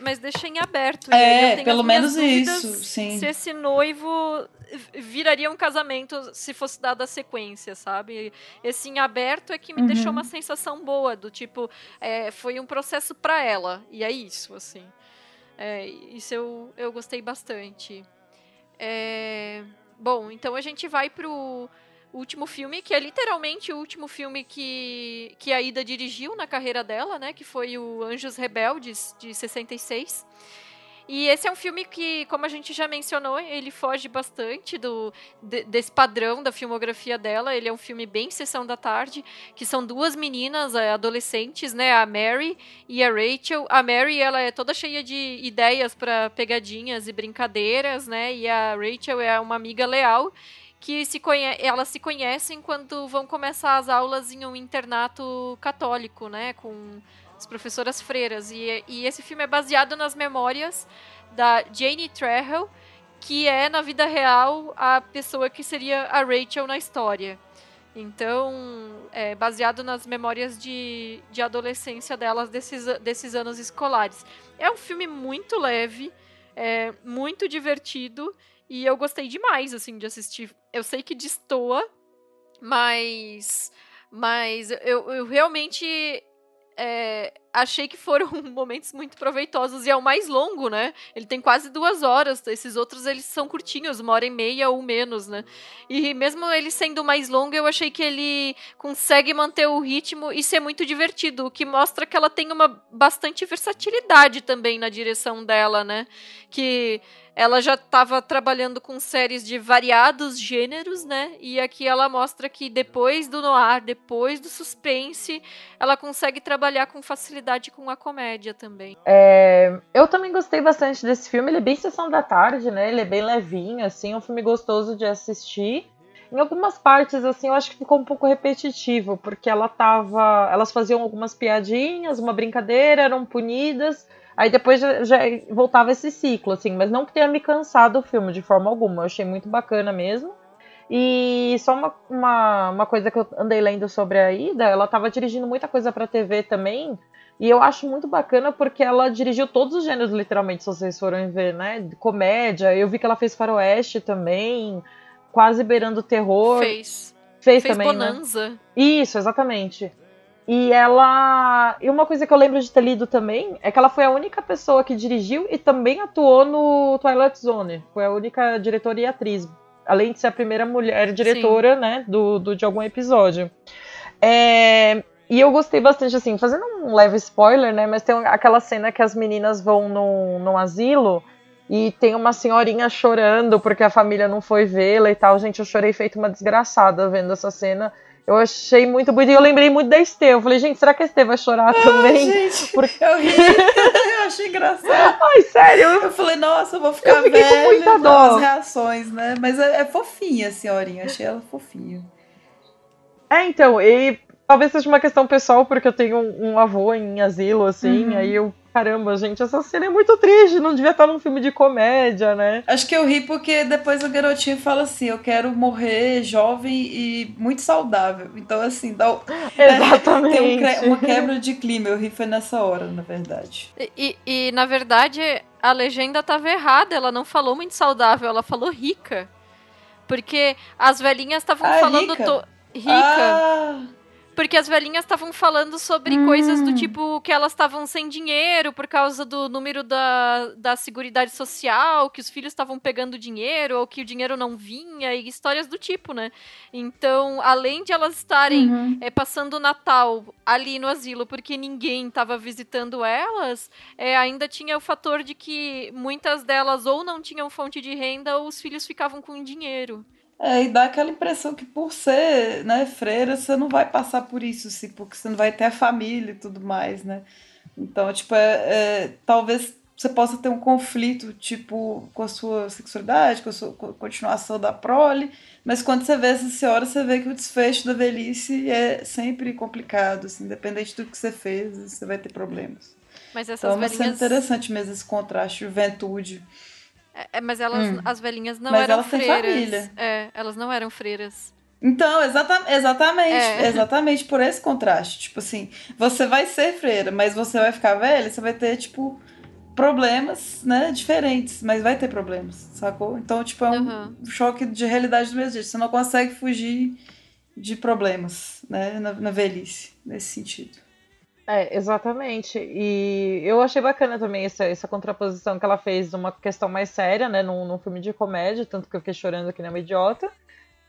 Mas deixa em aberto. É, pelo menos isso, sim. Se esse noivo viraria um casamento se fosse dada a sequência, sabe? Esse em aberto é que me uhum. deixou uma sensação boa, do tipo, é, foi um processo para ela, e é isso, assim. É, isso eu, eu gostei bastante. É, bom, então a gente vai pro último filme, que é literalmente o último filme que, que a Ida dirigiu na carreira dela, né? Que foi o Anjos Rebeldes, de 66. E esse é um filme que, como a gente já mencionou, ele foge bastante do de, desse padrão da filmografia dela. Ele é um filme bem sessão da tarde, que são duas meninas é, adolescentes, né, a Mary e a Rachel. A Mary, ela é toda cheia de ideias para pegadinhas e brincadeiras, né? E a Rachel é uma amiga leal que se elas se conhecem quando vão começar as aulas em um internato católico, né, com as professoras freiras. E, e esse filme é baseado nas memórias da Jane Trejo, que é, na vida real, a pessoa que seria a Rachel na história. Então, é baseado nas memórias de, de adolescência delas desses, desses anos escolares. É um filme muito leve, é muito divertido e eu gostei demais assim de assistir. Eu sei que destoa, mas mas eu, eu realmente é, achei que foram momentos muito proveitosos e é o mais longo, né? Ele tem quase duas horas. Esses outros eles são curtinhos, uma hora e meia ou menos, né? E mesmo ele sendo mais longo, eu achei que ele consegue manter o ritmo e ser muito divertido, o que mostra que ela tem uma bastante versatilidade também na direção dela, né? Que ela já estava trabalhando com séries de variados gêneros, né? E aqui ela mostra que depois do noir, depois do suspense, ela consegue trabalhar com facilidade com a comédia também. É, eu também gostei bastante desse filme. Ele é bem sessão da tarde, né? Ele é bem levinho, assim, um filme gostoso de assistir. Em algumas partes, assim, eu acho que ficou um pouco repetitivo, porque ela tava. Elas faziam algumas piadinhas, uma brincadeira, eram punidas. Aí depois já, já voltava esse ciclo, assim, mas não que tenha me cansado o filme de forma alguma. Eu achei muito bacana mesmo. E só uma, uma, uma coisa que eu andei lendo sobre a Ida, ela estava dirigindo muita coisa para TV também. E eu acho muito bacana porque ela dirigiu todos os gêneros, literalmente, se vocês forem ver, né? Comédia. Eu vi que ela fez faroeste também quase beirando o terror. Fez. Fez, Fez também, Bonanza. né? Isso, exatamente. E ela. E uma coisa que eu lembro de ter lido também é que ela foi a única pessoa que dirigiu e também atuou no Twilight Zone. Foi a única diretora e atriz. Além de ser a primeira mulher diretora, Sim. né, do, do, de algum episódio. É, e eu gostei bastante, assim, fazendo um leve spoiler, né, mas tem aquela cena que as meninas vão num, num asilo e tem uma senhorinha chorando porque a família não foi vê-la e tal. Gente, eu chorei feito uma desgraçada vendo essa cena. Eu achei muito bonito. E eu lembrei muito da Estê. Eu falei, gente, será que a Estê vai chorar ah, também? Gente, porque... eu ri. eu achei engraçado. Ai, sério? Eu falei, nossa, eu vou ficar eu fiquei velha. Com muita dó. As reações, né? Mas é, é fofinha a senhorinha. Achei ela fofinha. É, então, e talvez seja uma questão pessoal, porque eu tenho um, um avô em asilo, assim, uhum. aí eu caramba, gente, essa cena é muito triste, não devia estar num filme de comédia, né? Acho que eu ri porque depois o garotinho fala assim: eu quero morrer jovem e muito saudável. Então, assim, dá. Exatamente. tem um, uma quebra de clima. Eu ri foi nessa hora, na verdade. E, e, na verdade, a legenda estava errada. Ela não falou muito saudável, ela falou rica. Porque as velhinhas estavam ah, falando. Rica. To... rica. Ah. Porque as velhinhas estavam falando sobre hum. coisas do tipo que elas estavam sem dinheiro por causa do número da, da Seguridade Social, que os filhos estavam pegando dinheiro, ou que o dinheiro não vinha, e histórias do tipo, né? Então, além de elas estarem uhum. é, passando o Natal ali no asilo porque ninguém estava visitando elas, é, ainda tinha o fator de que muitas delas ou não tinham fonte de renda ou os filhos ficavam com dinheiro. É, e dá aquela impressão que por ser né, freira, você não vai passar por isso, assim, porque você não vai ter a família e tudo mais, né? Então, tipo, é, é, talvez você possa ter um conflito, tipo, com a sua sexualidade, com a sua continuação da prole, mas quando você vê essa senhora, você vê que o desfecho da velhice é sempre complicado, assim, independente do que você fez, você vai ter problemas. Mas essas então, é velhinhas... interessante mesmo esse contraste, juventude. É, mas elas, hum. as velhinhas não mas eram elas freiras. É, elas não eram freiras. Então, exata, exatamente, é. exatamente por esse contraste. Tipo assim, você vai ser freira, mas você vai ficar velha, você vai ter, tipo, problemas, né, diferentes, mas vai ter problemas, sacou? Então, tipo, é um uhum. choque de realidade do mesmo jeito. Você não consegue fugir de problemas, né, na, na velhice, nesse sentido. É, exatamente. E eu achei bacana também essa, essa contraposição que ela fez de uma questão mais séria, né? Num, num filme de comédia, tanto que eu fiquei chorando que nem uma idiota.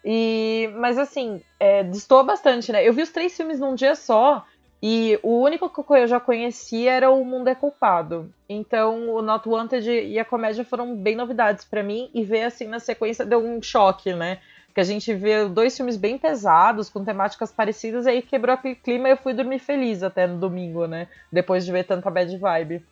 E, mas assim, é, destoa bastante, né? Eu vi os três filmes num dia só, e o único que eu já conhecia era O Mundo é Culpado. Então, o Not Wanted e a comédia foram bem novidades para mim, e ver assim na sequência deu um choque, né? Que a gente vê dois filmes bem pesados, com temáticas parecidas, e aí quebrou aquele clima e eu fui dormir feliz até no domingo, né? Depois de ver tanta bad vibe.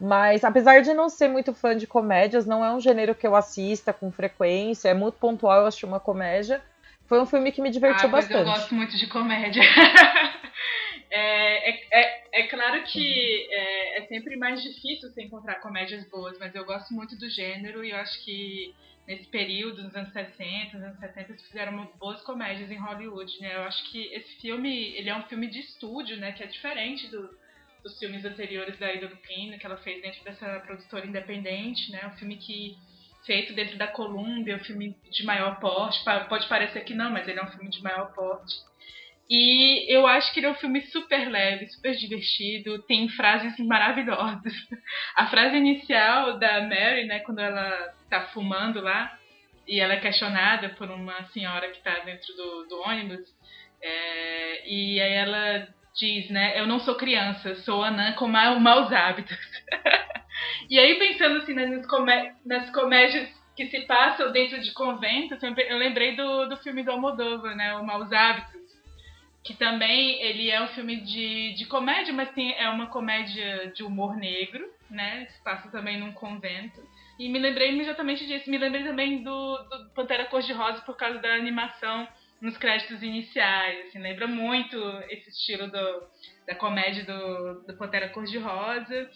Mas apesar de não ser muito fã de comédias, não é um gênero que eu assista com frequência, é muito pontual eu assistir uma comédia. Foi um filme que me divertiu ah, bastante. Eu gosto muito de comédia. é, é, é, é, claro que é, é sempre mais difícil você encontrar comédias boas, mas eu gosto muito do gênero e eu acho que nesse período, nos anos 60, nos anos 70, eles fizeram boas comédias em Hollywood, né? Eu acho que esse filme, ele é um filme de estúdio, né? Que é diferente do, dos filmes anteriores da Ida Lupino, que ela fez dentro dessa produtora independente, né? Um filme que feito dentro da Columbia, um filme de maior porte. Pode parecer que não, mas ele é um filme de maior porte. E eu acho que ele é um filme super leve, super divertido, tem frases maravilhosas. A frase inicial da Mary, né, quando ela tá fumando lá, e ela é questionada por uma senhora que tá dentro do, do ônibus, é, e aí ela diz, né, eu não sou criança, sou anã com ma maus hábitos. e aí pensando assim nas, comé nas comédias que se passam dentro de conventos, eu lembrei do, do filme do Almodóvar, né, o Maus Hábitos, que também ele é um filme de, de comédia, mas tem, é uma comédia de humor negro, né? Se passa também num convento. E me lembrei imediatamente disso. Me lembrei também do, do Pantera Cor-de-Rosa por causa da animação nos créditos iniciais. Assim, lembra muito esse estilo do, da comédia do, do Pantera Cor-de-Rosa.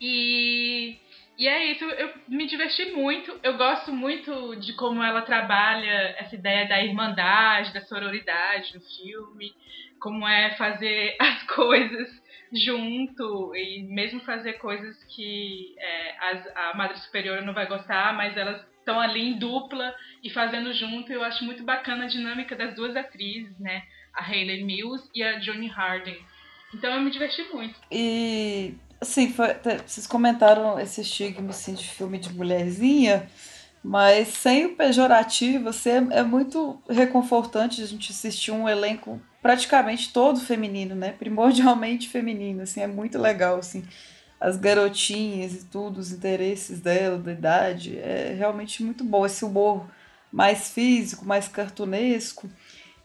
E, e é isso, eu me diverti muito. Eu gosto muito de como ela trabalha essa ideia da irmandade, da sororidade no filme, como é fazer as coisas junto e mesmo fazer coisas que é, as, a Madre Superiora não vai gostar, mas elas estão ali em dupla e fazendo junto. Eu acho muito bacana a dinâmica das duas atrizes, né? A Hayley Mills e a Johnny Harding. Então eu me diverti muito. E assim, foi, vocês comentaram esse estigma assim, de filme de mulherzinha, mas sem o pejorativo, assim, é, é muito reconfortante a gente assistir um elenco praticamente todo feminino, né? Primordialmente feminino, assim, é muito legal, assim. As garotinhas e tudo, os interesses dela, da idade, é realmente muito bom. Esse humor mais físico, mais cartunesco.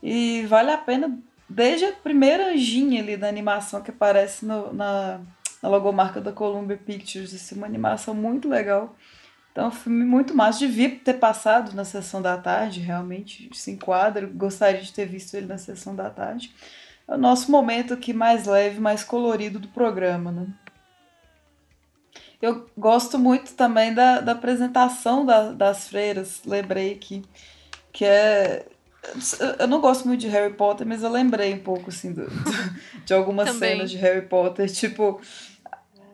E vale a pena, desde a primeira anjinha ali da animação que aparece no, na, na logomarca da Columbia Pictures. Assim, uma animação muito legal. Então, é um filme muito massa. Devia ter passado na sessão da tarde, realmente se enquadra. Gostaria de ter visto ele na sessão da tarde. É o nosso momento aqui mais leve, mais colorido do programa, né? Eu gosto muito também da, da apresentação da, das freiras, lembrei que, que é. Eu não gosto muito de Harry Potter, mas eu lembrei um pouco assim do, do de algumas cenas de Harry Potter, tipo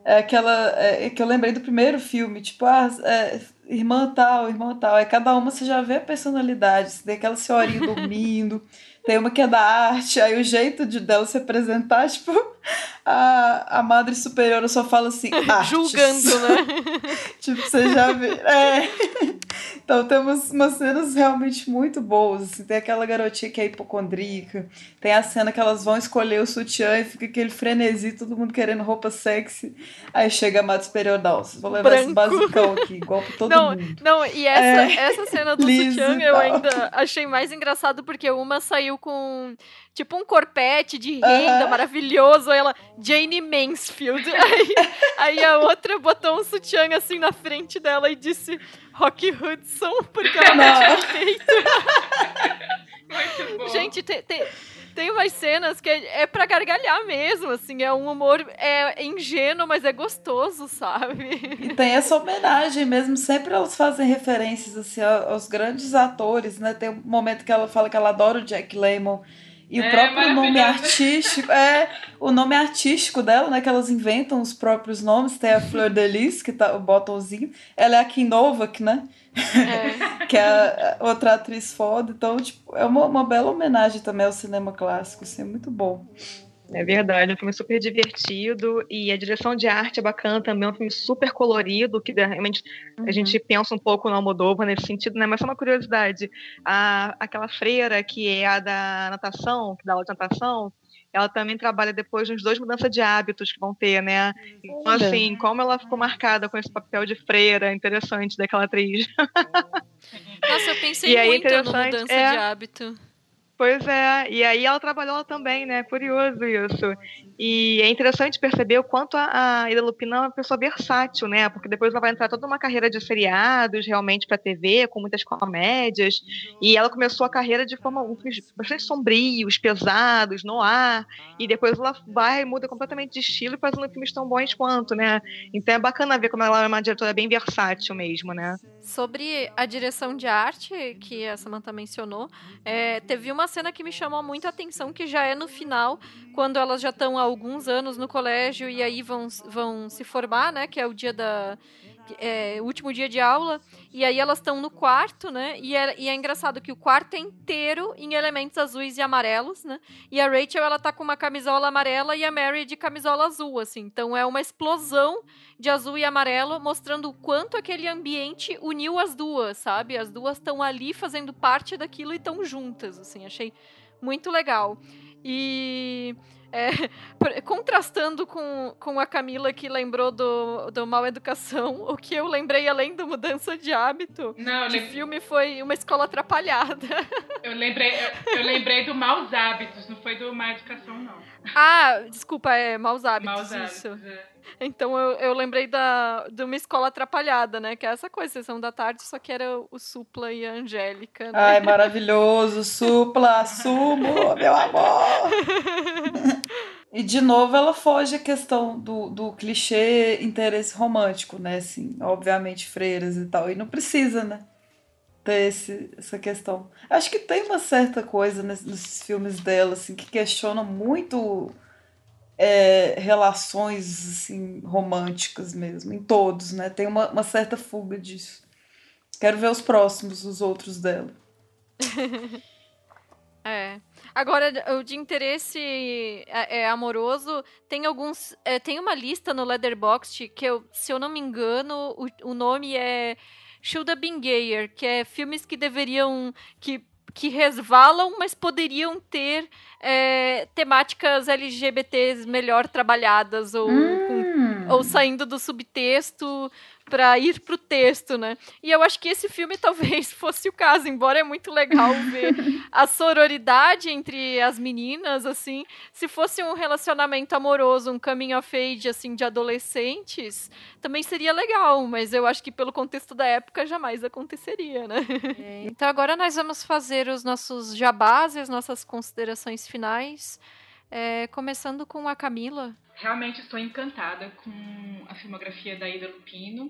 é aquela é, que eu lembrei do primeiro filme, tipo, ah, é, irmã tal, irmã tal. Aí cada uma você já vê a personalidade, tem aquela senhorinha dormindo, tem uma que é da arte, aí o jeito de dela se apresentar, tipo, a, a madre superior só fala assim, julgando, né? tipo, você já vê. É. Então temos umas cenas realmente muito boas. Assim, tem aquela garotinha que é hipocondríaca, tem a cena que elas vão escolher o sutiã e fica aquele frenesi, todo mundo querendo roupa sexy. Aí chega a madre superior, não, vocês vão levar Branco. esse basicão aqui, igual pra todo não, mundo. Não, e essa, é. essa cena do sutiã eu ainda achei mais engraçado porque uma saiu com tipo um corpete de renda uh -huh. maravilhoso. Aí ela, Jane Mansfield. Aí, aí a outra botou um sutiã assim na frente dela e disse Rock Hudson, porque ela não tinha feito. Gente, tem, tem, tem umas cenas que é, é pra gargalhar mesmo, assim, é um humor é ingênuo, mas é gostoso, sabe? E tem essa homenagem mesmo, sempre elas fazem referências assim, aos grandes atores, né? Tem um momento que ela fala que ela adora o Jack Lemmon e é, o próprio nome artístico é o nome artístico dela, né? Que elas inventam os próprios nomes. Tem a Fleur de Lis, que tá o botãozinho. Ela é a Kim Novak, né? É. que é a outra atriz foda. Então, tipo, é uma, uma bela homenagem também ao cinema clássico. Assim, é muito bom. É verdade, é um filme super divertido e a direção de arte é bacana também, é um filme super colorido, que realmente uhum. a gente pensa um pouco no Almodóvar nesse sentido, né? Mas só uma curiosidade, a, aquela freira que é a da natação, que dá aula de natação, ela também trabalha depois nos dois mudanças de hábitos que vão ter, né? Então, assim, como ela ficou marcada com esse papel de freira interessante daquela atriz. Nossa, eu pensei e muito no mudança é... de hábito. Pois é, e aí ela trabalhou também, né? Curioso isso. E é interessante perceber o quanto a, Ida Lupina é uma pessoa versátil, né? Porque depois ela vai entrar toda uma carreira de seriados, realmente para TV, com muitas comédias. E ela começou a carreira de forma bastante sombrios, pesados, no ar. E depois ela vai muda completamente de estilo, fazendo filmes tão bons quanto, né? Então é bacana ver como ela é uma diretora bem versátil mesmo, né? Sobre a direção de arte que a Samantha mencionou, é, teve uma cena que me chamou muito a atenção, que já é no final, quando elas já estão há alguns anos no colégio e aí vão, vão se formar, né? Que é o dia da. É, último dia de aula, e aí elas estão no quarto, né? E é, e é, engraçado que o quarto é inteiro em elementos azuis e amarelos, né? E a Rachel, ela tá com uma camisola amarela e a Mary de camisola azul, assim. Então é uma explosão de azul e amarelo, mostrando o quanto aquele ambiente uniu as duas, sabe? As duas estão ali fazendo parte daquilo e estão juntas, assim. Achei muito legal. E É, contrastando com, com a Camila que lembrou do, do Mal Educação, o que eu lembrei além da mudança de hábito Não, de lem... filme foi uma escola atrapalhada. Eu lembrei, eu, eu, lembrei do Maus Hábitos, não foi do Má Educação, não. Ah, desculpa, é Maus Hábitos, Maus isso. Hábitos, é. Então eu, eu lembrei da, de uma escola atrapalhada, né? Que é essa coisa, sessão da tarde, só que era o Supla e a Angélica. Né? Ai, maravilhoso, Supla, sumo, meu amor! E de novo ela foge a questão do, do clichê interesse romântico, né? Assim, obviamente freiras e tal. E não precisa, né? Ter esse, essa questão. Acho que tem uma certa coisa nesses, nesses filmes dela, assim, que questiona muito é, relações assim, românticas mesmo, em todos, né? Tem uma, uma certa fuga disso. Quero ver os próximos, os outros dela. é. Agora, o de interesse é, é amoroso, tem alguns. É, tem uma lista no Letterboxd que, eu, se eu não me engano, o, o nome é Should Have Been Gayer, que é filmes que deveriam. que, que resvalam, mas poderiam ter é, temáticas LGBTs melhor trabalhadas ou, hum. com, ou saindo do subtexto para ir pro texto, né? E eu acho que esse filme talvez fosse o caso, embora é muito legal ver a sororidade entre as meninas, assim, se fosse um relacionamento amoroso, um coming of age, assim, de adolescentes, também seria legal, mas eu acho que pelo contexto da época jamais aconteceria, né? É, então agora nós vamos fazer os nossos jabás e as nossas considerações finais, é, começando com a Camila. Realmente estou encantada com a filmografia da Ida Lupino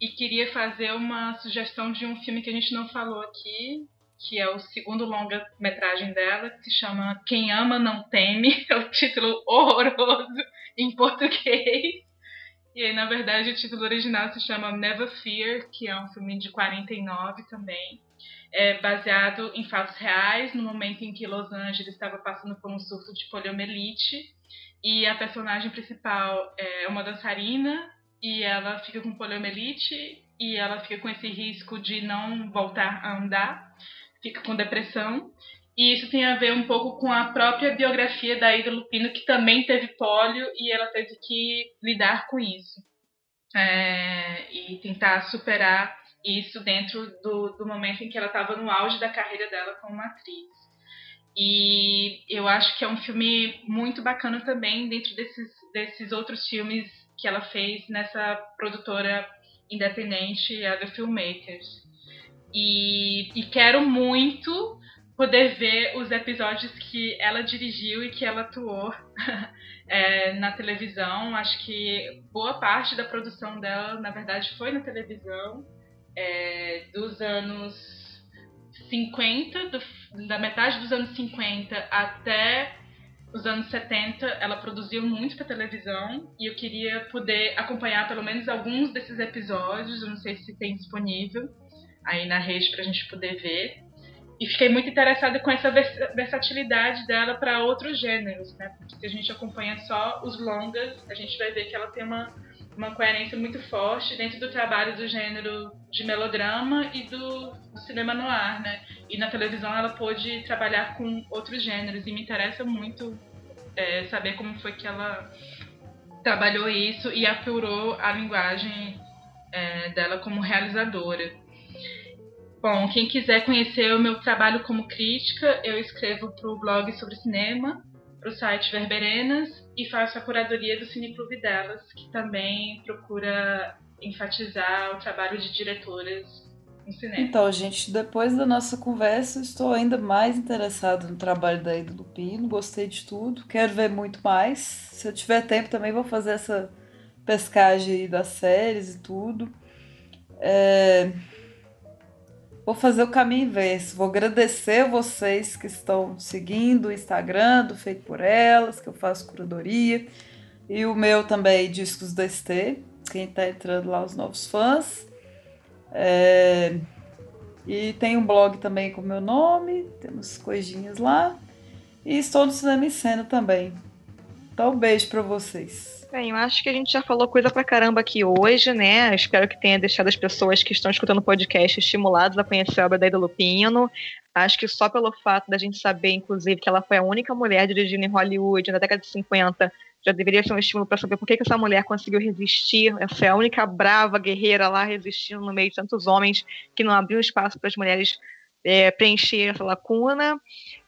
e queria fazer uma sugestão de um filme que a gente não falou aqui, que é o segundo longa-metragem dela, que se chama Quem Ama Não Teme, é o título horroroso em português. E aí, na verdade, o título original se chama Never Fear, que é um filme de 49 também. É baseado em fatos reais, no momento em que Los Angeles estava passando por um surto de poliomielite e a personagem principal é uma dançarina e ela fica com poliomielite e ela fica com esse risco de não voltar a andar, fica com depressão. E isso tem a ver um pouco com a própria biografia da Ida Lupino, que também teve pólio e ela teve que lidar com isso. É, e tentar superar isso dentro do, do momento em que ela estava no auge da carreira dela como atriz. E eu acho que é um filme muito bacana também dentro desses, desses outros filmes que ela fez nessa produtora independente, a The Filmmakers. E, e quero muito poder ver os episódios que ela dirigiu e que ela atuou é, na televisão. Acho que boa parte da produção dela, na verdade, foi na televisão, é, dos anos 50, do, da metade dos anos 50 até os anos 70, ela produziu muito para televisão e eu queria poder acompanhar pelo menos alguns desses episódios. Eu não sei se tem disponível aí na rede para a gente poder ver. E fiquei muito interessada com essa versatilidade dela para outros gêneros, né? Porque se a gente acompanha só os longas, a gente vai ver que ela tem uma uma coerência muito forte dentro do trabalho do gênero de melodrama e do, cinema no ar, né? E na televisão ela pôde trabalhar com outros gêneros e me interessa muito é, saber como foi que ela trabalhou isso e apurou a linguagem é, dela como realizadora. Bom, quem quiser conhecer o meu trabalho como crítica, eu escrevo para o blog sobre cinema, para o site Verberenas e faço a curadoria do Cineclube delas, que também procura enfatizar o trabalho de diretoras no cinema. Então, gente, depois da nossa conversa, estou ainda mais interessado no trabalho da Ida Lupino, gostei de tudo, quero ver muito mais. Se eu tiver tempo também vou fazer essa pescagem das séries e tudo. É... Vou fazer o caminho inverso. Vou agradecer vocês que estão seguindo o Instagram do Feito por Elas, que eu faço curadoria. E o meu também, Discos da ST. Quem está entrando lá, os novos fãs. É... E tem um blog também com meu nome. Temos coisinhas lá. E estou no Cinema em Cena também. Então, um beijo para vocês. Bem, eu acho que a gente já falou coisa pra caramba aqui hoje, né? Espero que tenha deixado as pessoas que estão escutando o podcast estimuladas a conhecer a obra da Ida Lupino. Acho que só pelo fato da gente saber, inclusive, que ela foi a única mulher dirigindo em Hollywood na década de 50, já deveria ser um estímulo para saber por que, que essa mulher conseguiu resistir. Essa é a única brava guerreira lá resistindo no meio de tantos homens que não abriu espaço para as mulheres é, preencher essa lacuna.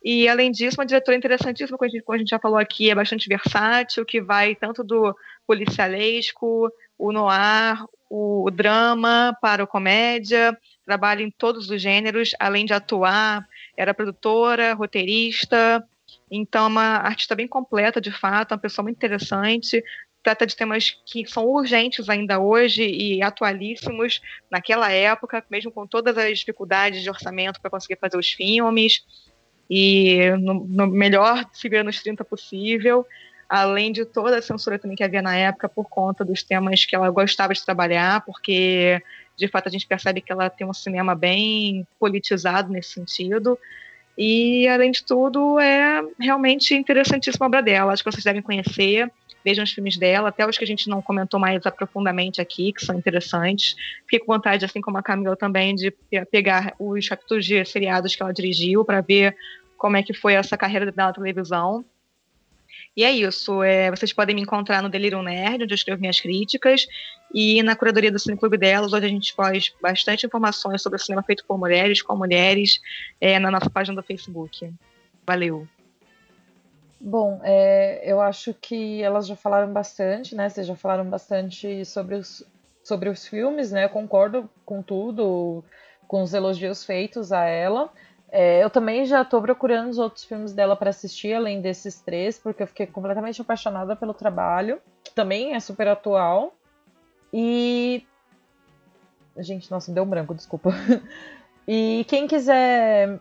E, além disso, uma diretora interessantíssima, como a, gente, como a gente já falou aqui, é bastante versátil, que vai tanto do policialesco, o noir, o drama para o comédia, trabalha em todos os gêneros, além de atuar, era produtora, roteirista, então é uma artista bem completa, de fato, uma pessoa muito interessante, trata de temas que são urgentes ainda hoje e atualíssimos naquela época, mesmo com todas as dificuldades de orçamento para conseguir fazer os filmes, e no, no melhor segura nos 30 possível, além de toda a censura também que havia na época por conta dos temas que ela gostava de trabalhar, porque de fato a gente percebe que ela tem um cinema bem politizado nesse sentido. E, além de tudo, é realmente interessantíssima a obra dela. Acho que vocês devem conhecer vejam os filmes dela, até os que a gente não comentou mais aprofundadamente aqui, que são interessantes. Fico com vontade, assim como a Camila também, de pegar os capítulos de seriados que ela dirigiu para ver como é que foi essa carreira na televisão. E é isso. É, vocês podem me encontrar no Delirium Nerd, onde eu escrevo minhas críticas, e na curadoria do Cineclube delas, onde a gente faz bastante informações sobre o cinema feito por mulheres, com mulheres, é, na nossa página do Facebook. Valeu! Bom, é, eu acho que elas já falaram bastante, né? Vocês já falaram bastante sobre os, sobre os filmes, né? Eu concordo com tudo, com os elogios feitos a ela. É, eu também já estou procurando os outros filmes dela para assistir, além desses três, porque eu fiquei completamente apaixonada pelo trabalho, que também é super atual. E. Gente, nossa, deu um branco, desculpa. E quem quiser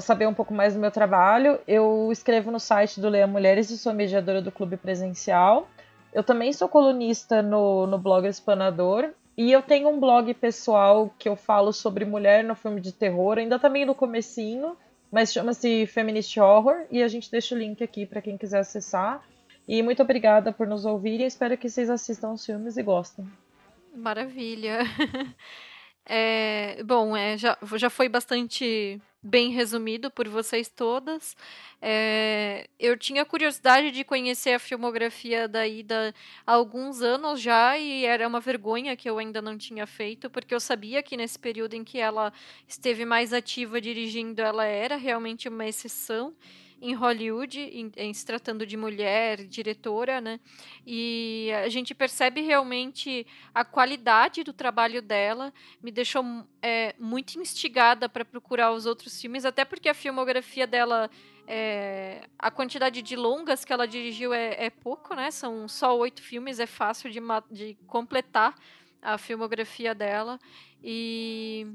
saber um pouco mais do meu trabalho, eu escrevo no site do Leia Mulheres e sou mediadora do Clube Presencial. Eu também sou colunista no, no blog Espanador. E eu tenho um blog pessoal que eu falo sobre mulher no filme de terror, ainda também no comecinho, mas chama-se Feminist Horror e a gente deixa o link aqui para quem quiser acessar. E muito obrigada por nos ouvirem, espero que vocês assistam os filmes e gostem. Maravilha. É, bom, é, já, já foi bastante bem resumido por vocês todas. É, eu tinha curiosidade de conhecer a filmografia da Ida há alguns anos já e era uma vergonha que eu ainda não tinha feito, porque eu sabia que nesse período em que ela esteve mais ativa dirigindo, ela era realmente uma exceção em Hollywood, em, em, se tratando de mulher, diretora, né? E a gente percebe realmente a qualidade do trabalho dela, me deixou é, muito instigada para procurar os outros filmes, até porque a filmografia dela. É, a quantidade de longas que ela dirigiu é, é pouco, né? São só oito filmes, é fácil de, de completar a filmografia dela. E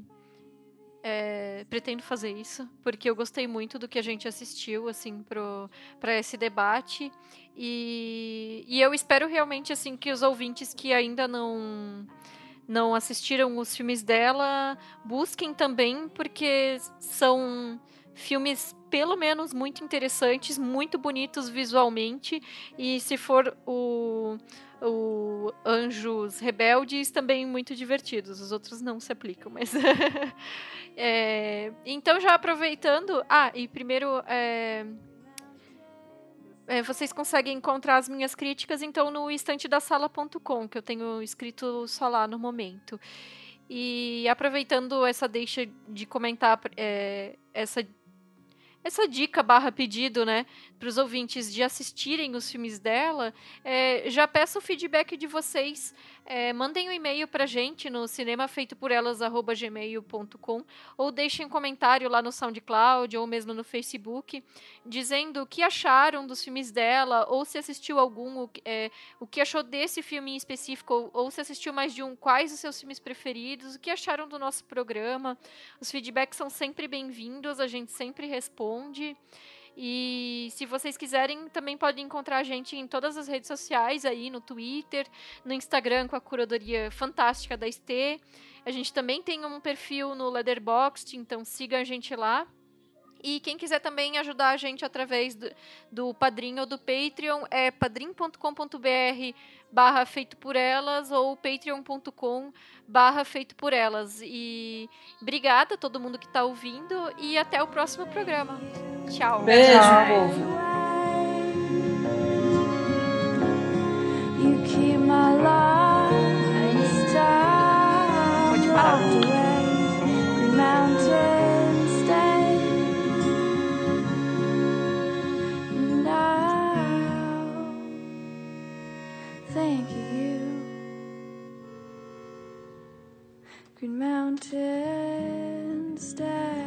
é, pretendo fazer isso, porque eu gostei muito do que a gente assistiu, assim, para esse debate. E, e eu espero realmente, assim, que os ouvintes que ainda não não assistiram os filmes dela busquem também, porque são filmes pelo menos muito interessantes, muito bonitos visualmente, e se for o o Anjos Rebeldes também muito divertidos. Os outros não se aplicam, mas. é, então, já aproveitando. Ah, e primeiro. É, é, vocês conseguem encontrar as minhas críticas então no estantedasala.com, que eu tenho escrito só lá no momento. E aproveitando essa deixa de comentar é, essa essa dica barra pedido, né, para os ouvintes de assistirem os filmes dela, é, já peço o feedback de vocês é, mandem um e-mail pra gente no cinemafeitoporelas.gmail.com ou deixem um comentário lá no SoundCloud ou mesmo no Facebook dizendo o que acharam dos filmes dela ou se assistiu algum, é, o que achou desse filme em específico ou, ou se assistiu mais de um, quais os seus filmes preferidos, o que acharam do nosso programa. Os feedbacks são sempre bem-vindos, a gente sempre responde. E se vocês quiserem, também podem encontrar a gente em todas as redes sociais aí, no Twitter, no Instagram com a curadoria fantástica da ST. A gente também tem um perfil no Letterboxd, então siga a gente lá. E quem quiser também ajudar a gente através do, do Padrim ou do Patreon é padrim.com.br barra feito por elas ou patreon.com barra feito por elas. E obrigada a todo mundo que está ouvindo e até o próximo programa. Tchau. Beijo, Tchau. povo. You keep my life green mountains stand.